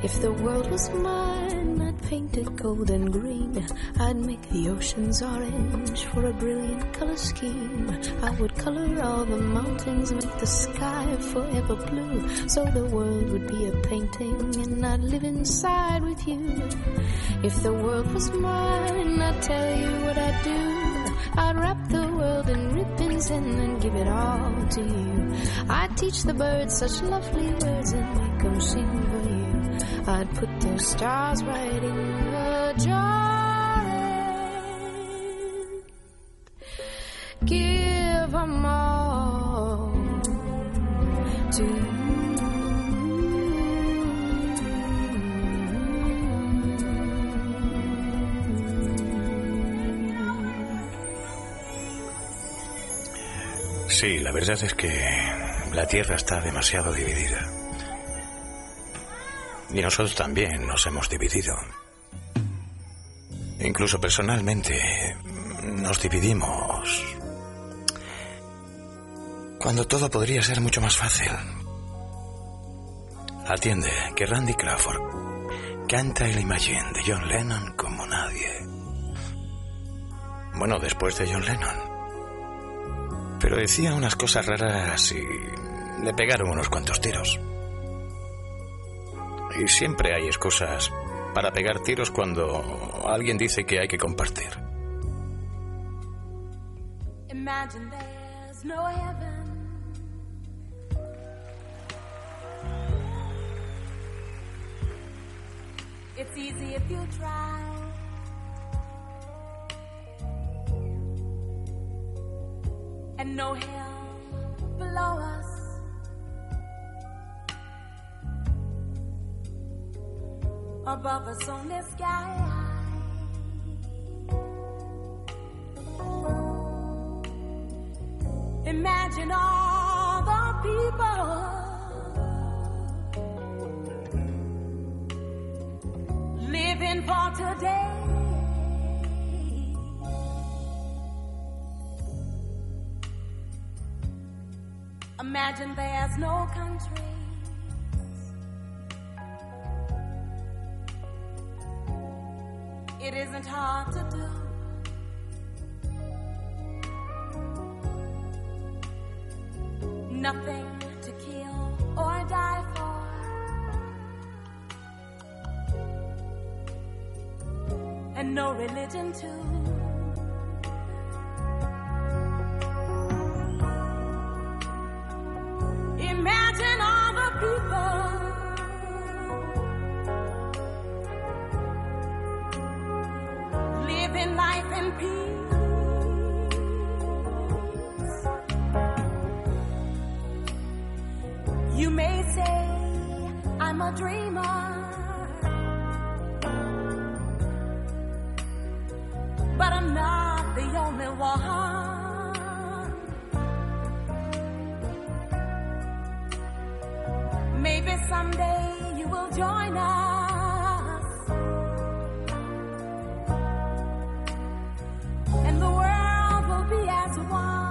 If the world was mine I'd paint it gold and green. I'd make the oceans orange for a brilliant color scheme. I would color all the mountains, make the sky forever blue. So the world would be a painting and I'd live inside with you. If the world was mine, I'd tell you what I'd do. I'd wrap the world in ribbons and then give it all to you. I'd teach the birds such lovely words and make them sing for you. I'd put those stars right in a jar give them all Sí, la verdad es que la Tierra está demasiado dividida. Y nosotros también nos hemos dividido. Incluso personalmente nos dividimos. Cuando todo podría ser mucho más fácil. Atiende que Randy Crawford canta el Imagine de John Lennon como nadie. Bueno, después de John Lennon. Pero decía unas cosas raras y le pegaron unos cuantos tiros. Y siempre hay excusas para pegar tiros cuando alguien dice que hay que compartir. It's easy if you. And no hell below us. Above us on the sky. Imagine all the people living for today. Imagine there's no country. It isn't hard to do. Nothing to kill or die for. And no religion too. Imagine all the people living life in peace. You may say I'm a dreamer, but I'm not the only one. Maybe someday you will join us, and the world will be as one.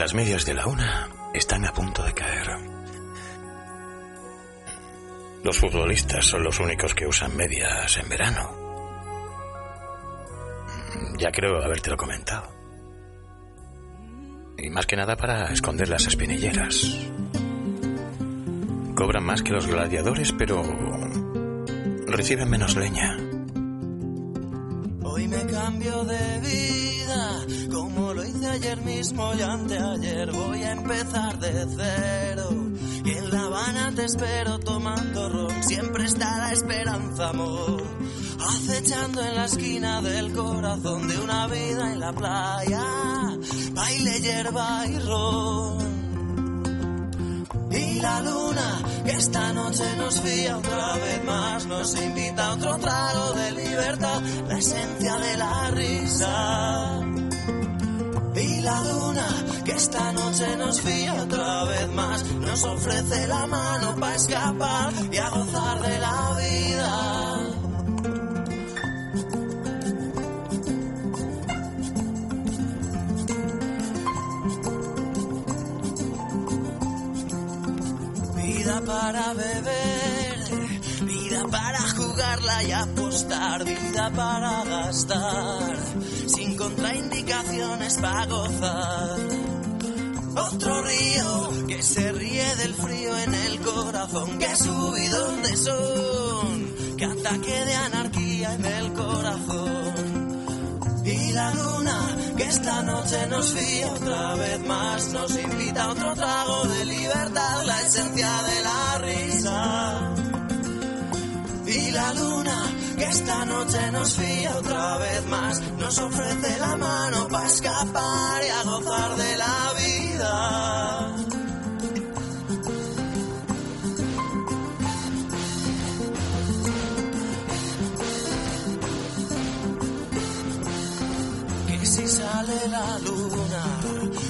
Las medias de la una están a punto de caer. Los futbolistas son los únicos que usan medias en verano. Ya creo habértelo comentado. Y más que nada para esconder las espinilleras. Cobran más que los gladiadores, pero reciben menos leña. Mismo anteayer. Voy a empezar de cero. Y en La Habana te espero tomando ron. Siempre está la esperanza, amor. Acechando en la esquina del corazón de una vida en la playa. Baile, hierba y ron. Y la luna que esta noche nos fía otra vez más nos invita a otro trago de libertad, la esencia de la risa. Esta noche nos fía otra vez más nos ofrece la mano para escapar y a gozar de la vida. Vida para beber, vida para jugarla y apostar, vida para gastar, sin contraindicaciones para gozar. Otro río que se ríe del frío en el corazón, que subidón de son, que ataque de anarquía en el corazón. Y la luna que esta noche nos fía otra vez más, nos invita a otro trago de libertad, la esencia de la risa. Y la luna que esta noche nos fía otra vez más, nos ofrece la mano para escapar y a gozar de la vida. La luna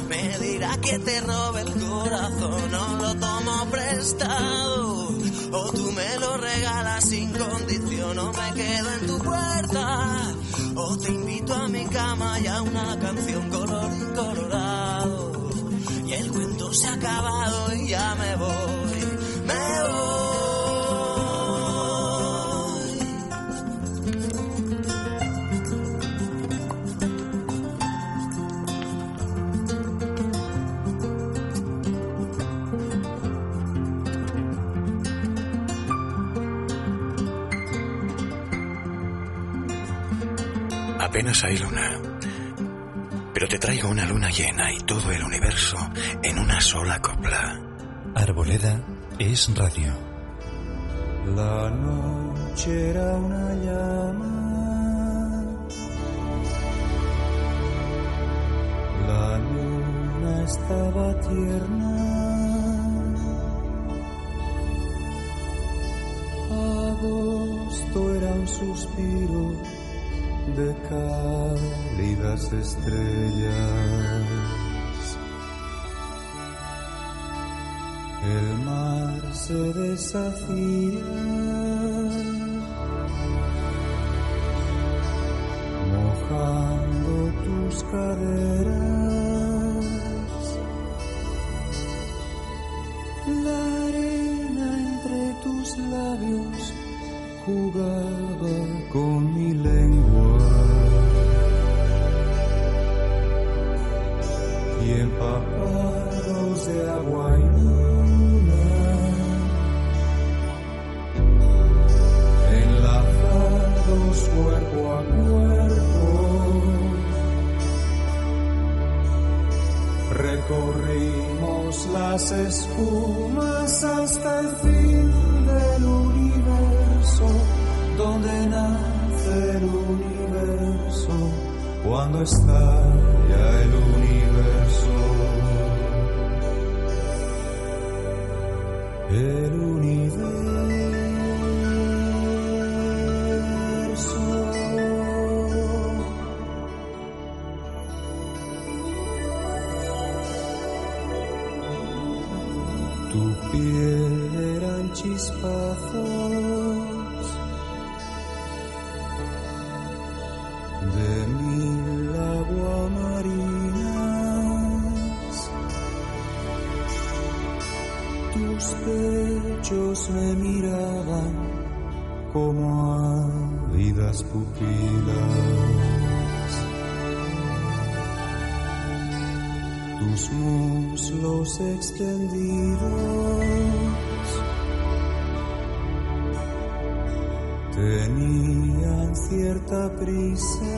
me dirá que te robe el corazón o lo tomo prestado o tú me lo regalas sin condición o me quedo en tu puerta o te invito a mi cama y a una canción color colorado y el cuento se ha acabado y ya me voy Apenas hay luna. Pero te traigo una luna llena y todo el universo en una sola copla. Arboleda es radio. La noche era una llama. La luna estaba tierna. Agosto era un suspiro de cálidas estrellas. El mar se deshacía, mojando tus caderas. Cierta prisa.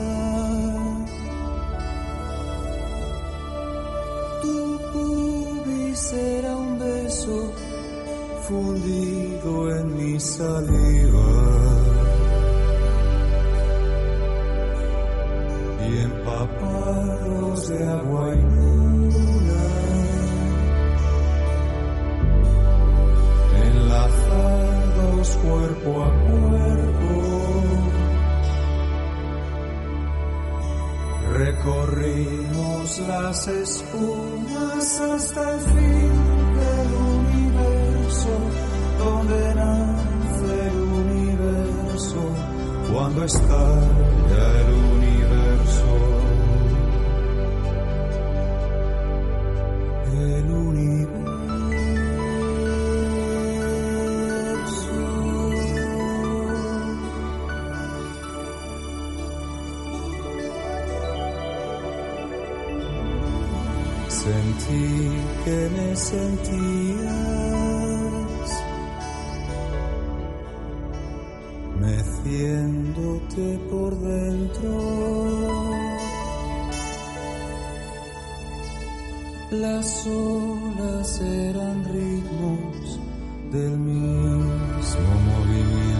Tu pubis era un beso fundido en mi saliva. Y empapados de agua las espumas hasta el fin del universo, donde nace el universo, cuando estalla meciéndote por dentro. Las olas eran ritmos del mismo movimiento.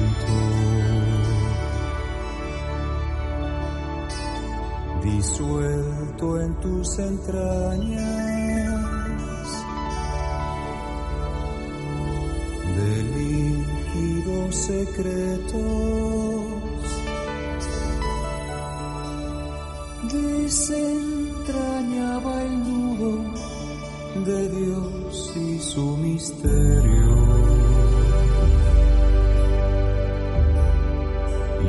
disuelto en tus entrañas secretos. Desentrañaba el nudo de Dios y su misterio.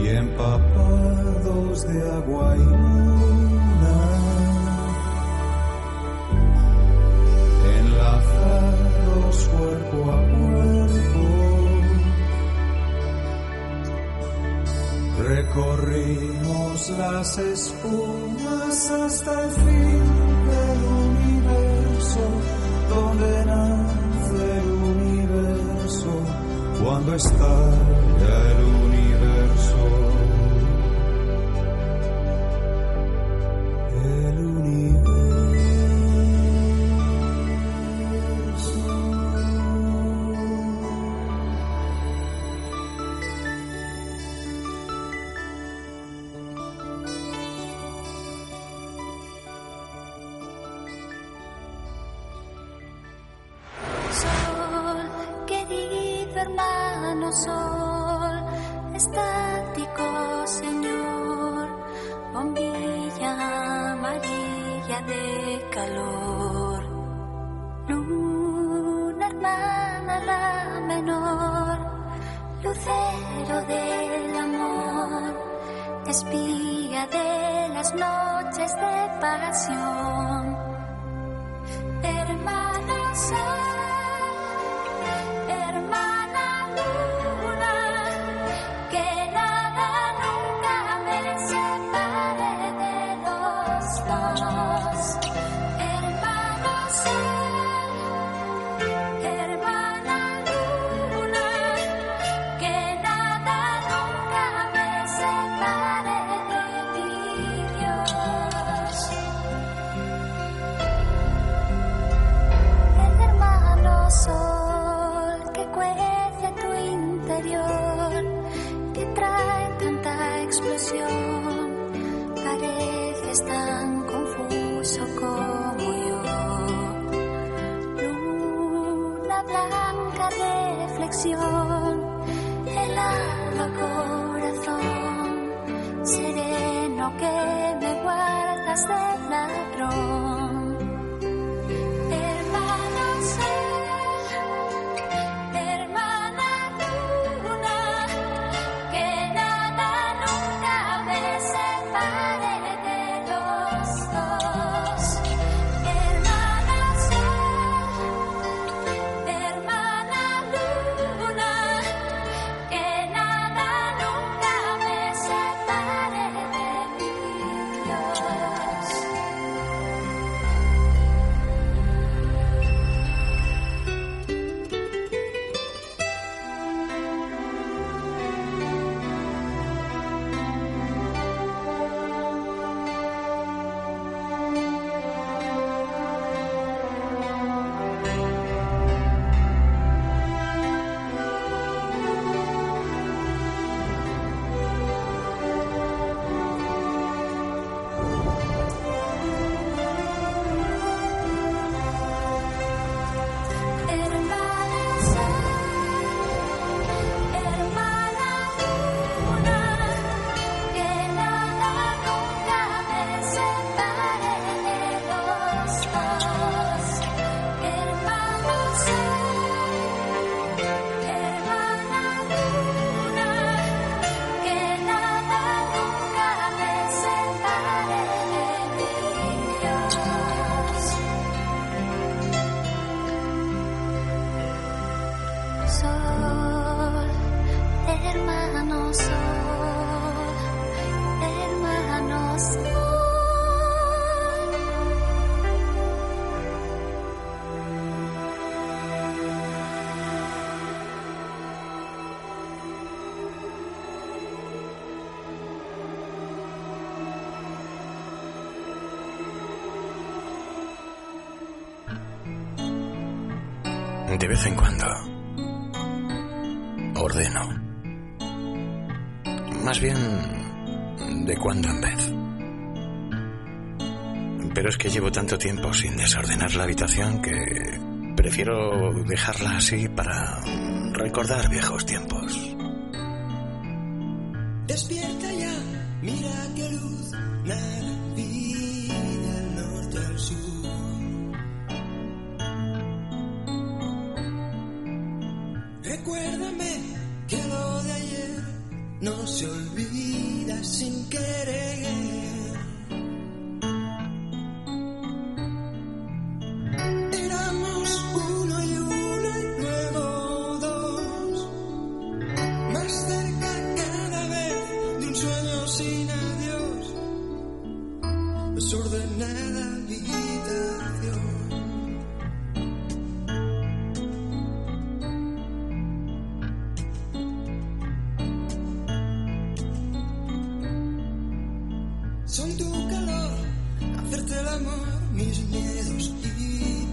y empapados de agua y luna, las espumas hasta el fin del universo, donde nace el universo, cuando estalla el universo. De vez en cuando. Ordeno. Más bien de cuando en vez. Pero es que llevo tanto tiempo sin desordenar la habitación que prefiero dejarla así para recordar viejos tiempos. son tu calor, hacerte el amor, mis miedos y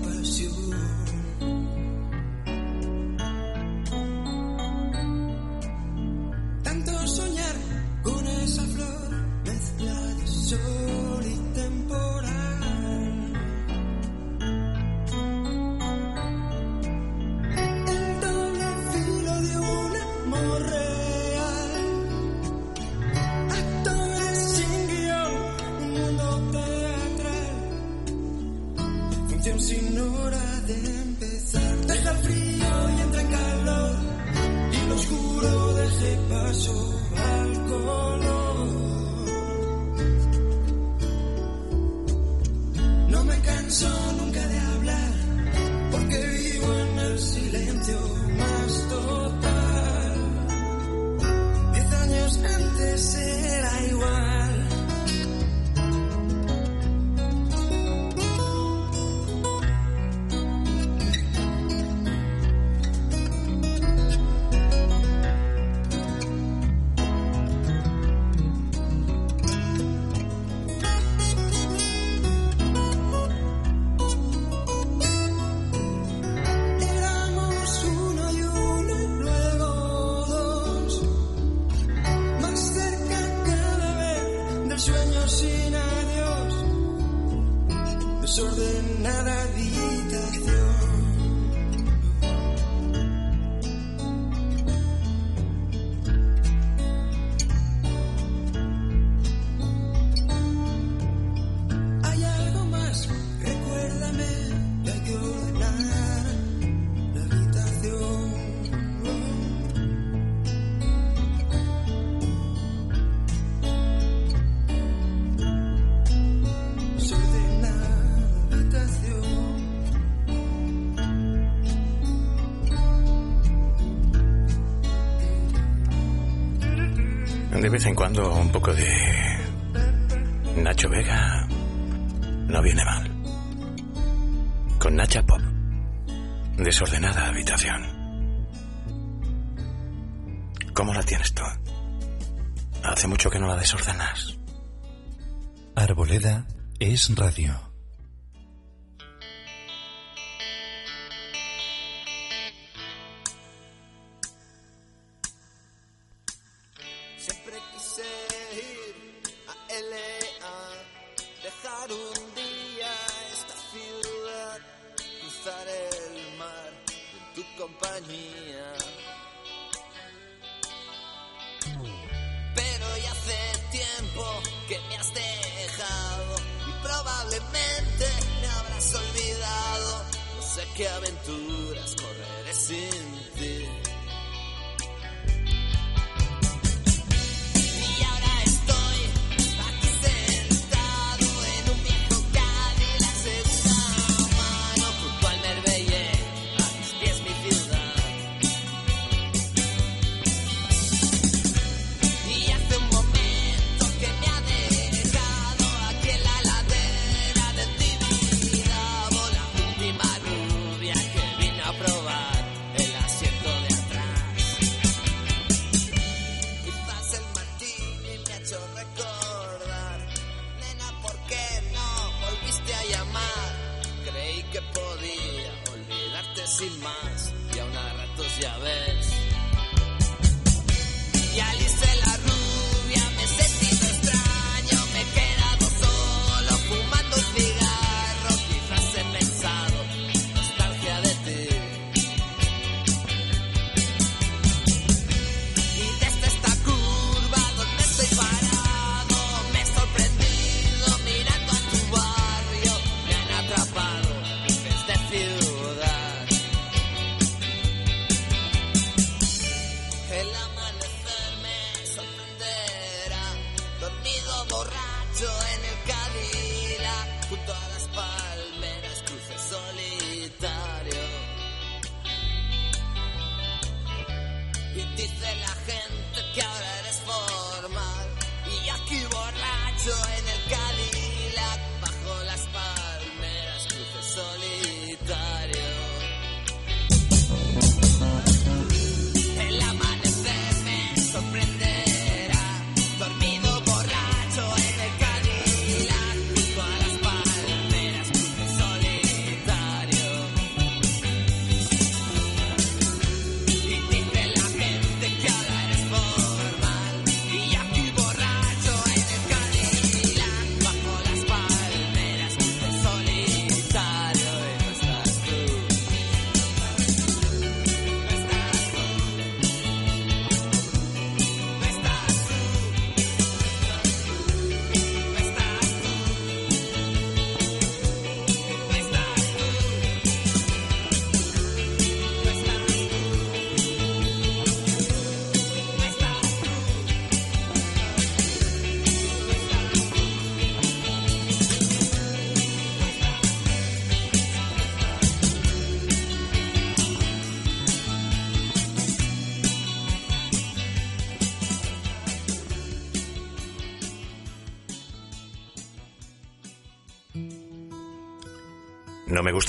vez en cuando un poco de Nacho Vega no viene mal. Con Nacha Pop. Desordenada habitación. ¿Cómo la tienes tú? Hace mucho que no la desordenas. Arboleda es radio. Sin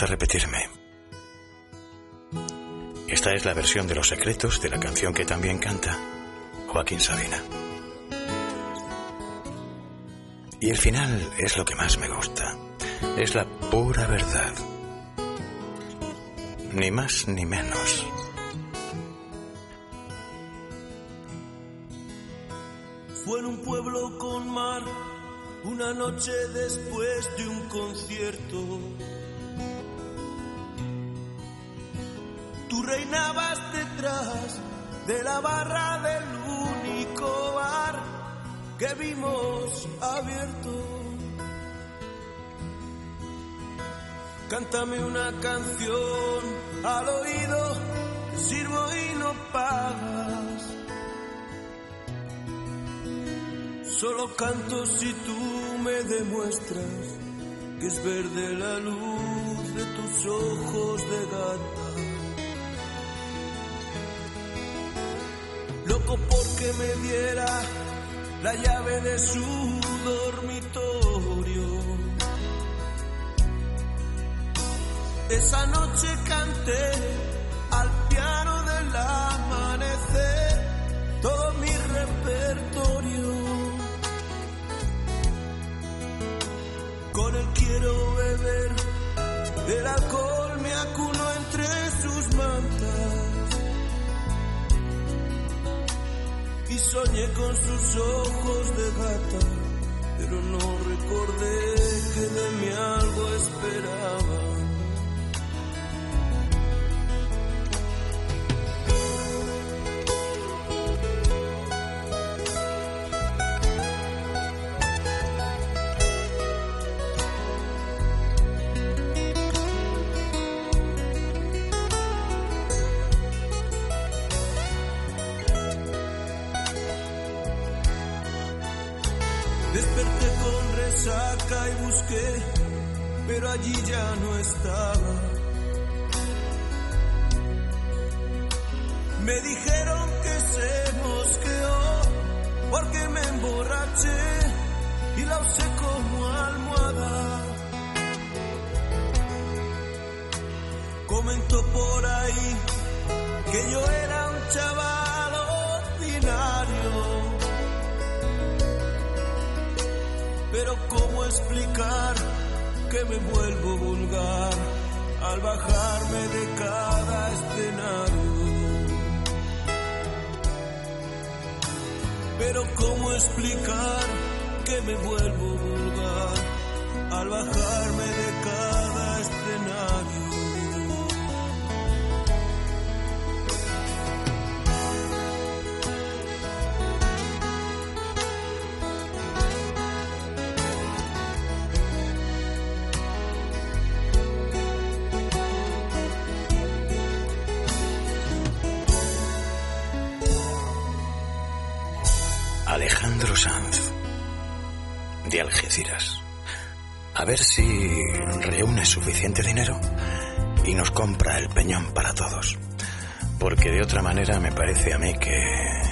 repetirme. Esta es la versión de los secretos de la canción que también canta Joaquín Sabina. Y el final es lo que más me gusta. Es la pura verdad. Ni más ni menos. Fue en un pueblo con mar, una noche después la barra del único bar que vimos abierto. Cántame una canción al oído, sirvo y no pagas. Solo canto si tú me demuestras que es verde la luz de tus ojos de gata. Loco porque me diera la llave de su dormitorio. Esa noche canté al piano del amanecer todo mi repertorio. Con él quiero beber, el alcohol Y soñé con sus ojos de gata, pero no recordé que de mí algo esperaba. Allí ya no estaba. Ver si reúne suficiente dinero y nos compra el peñón para todos. Porque de otra manera me parece a mí que...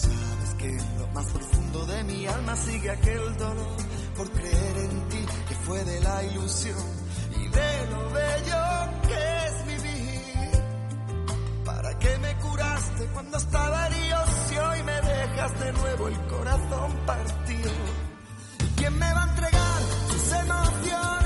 Sabes que en lo más profundo de mi alma sigue aquel dolor por creer en ti que fue de la ilusión y de lo bello que es vivir. ¿Para qué me curaste cuando estaba herido si hoy me dejas de nuevo el corazón partido? ¿Quién me va a entregar sus emociones?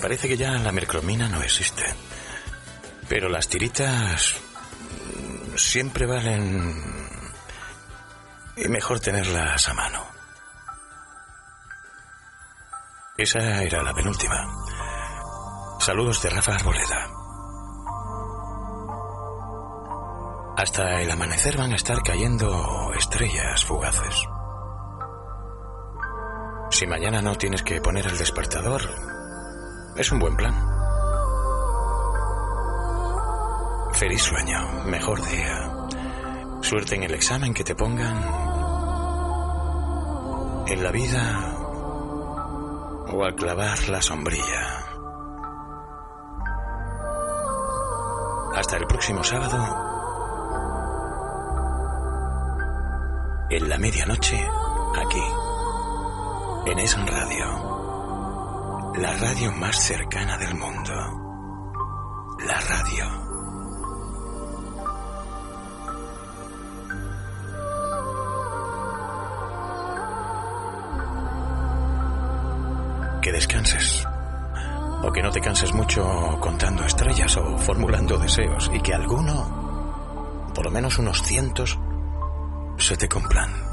Parece que ya la mercromina no existe. Pero las tiritas siempre valen... Y mejor tenerlas a mano. Esa era la penúltima. Saludos de Rafa Arboleda. Hasta el amanecer van a estar cayendo estrellas fugaces. Si mañana no tienes que poner el despertador, es un buen plan. Feliz sueño, mejor día. Suerte en el examen que te pongan. En la vida o al clavar la sombrilla. Hasta el próximo sábado. En la medianoche, aquí, en Es Radio. La radio más cercana del mundo. La radio. Que descanses. O que no te canses mucho contando estrellas o formulando deseos y que alguno, por lo menos unos cientos, se te cumplan.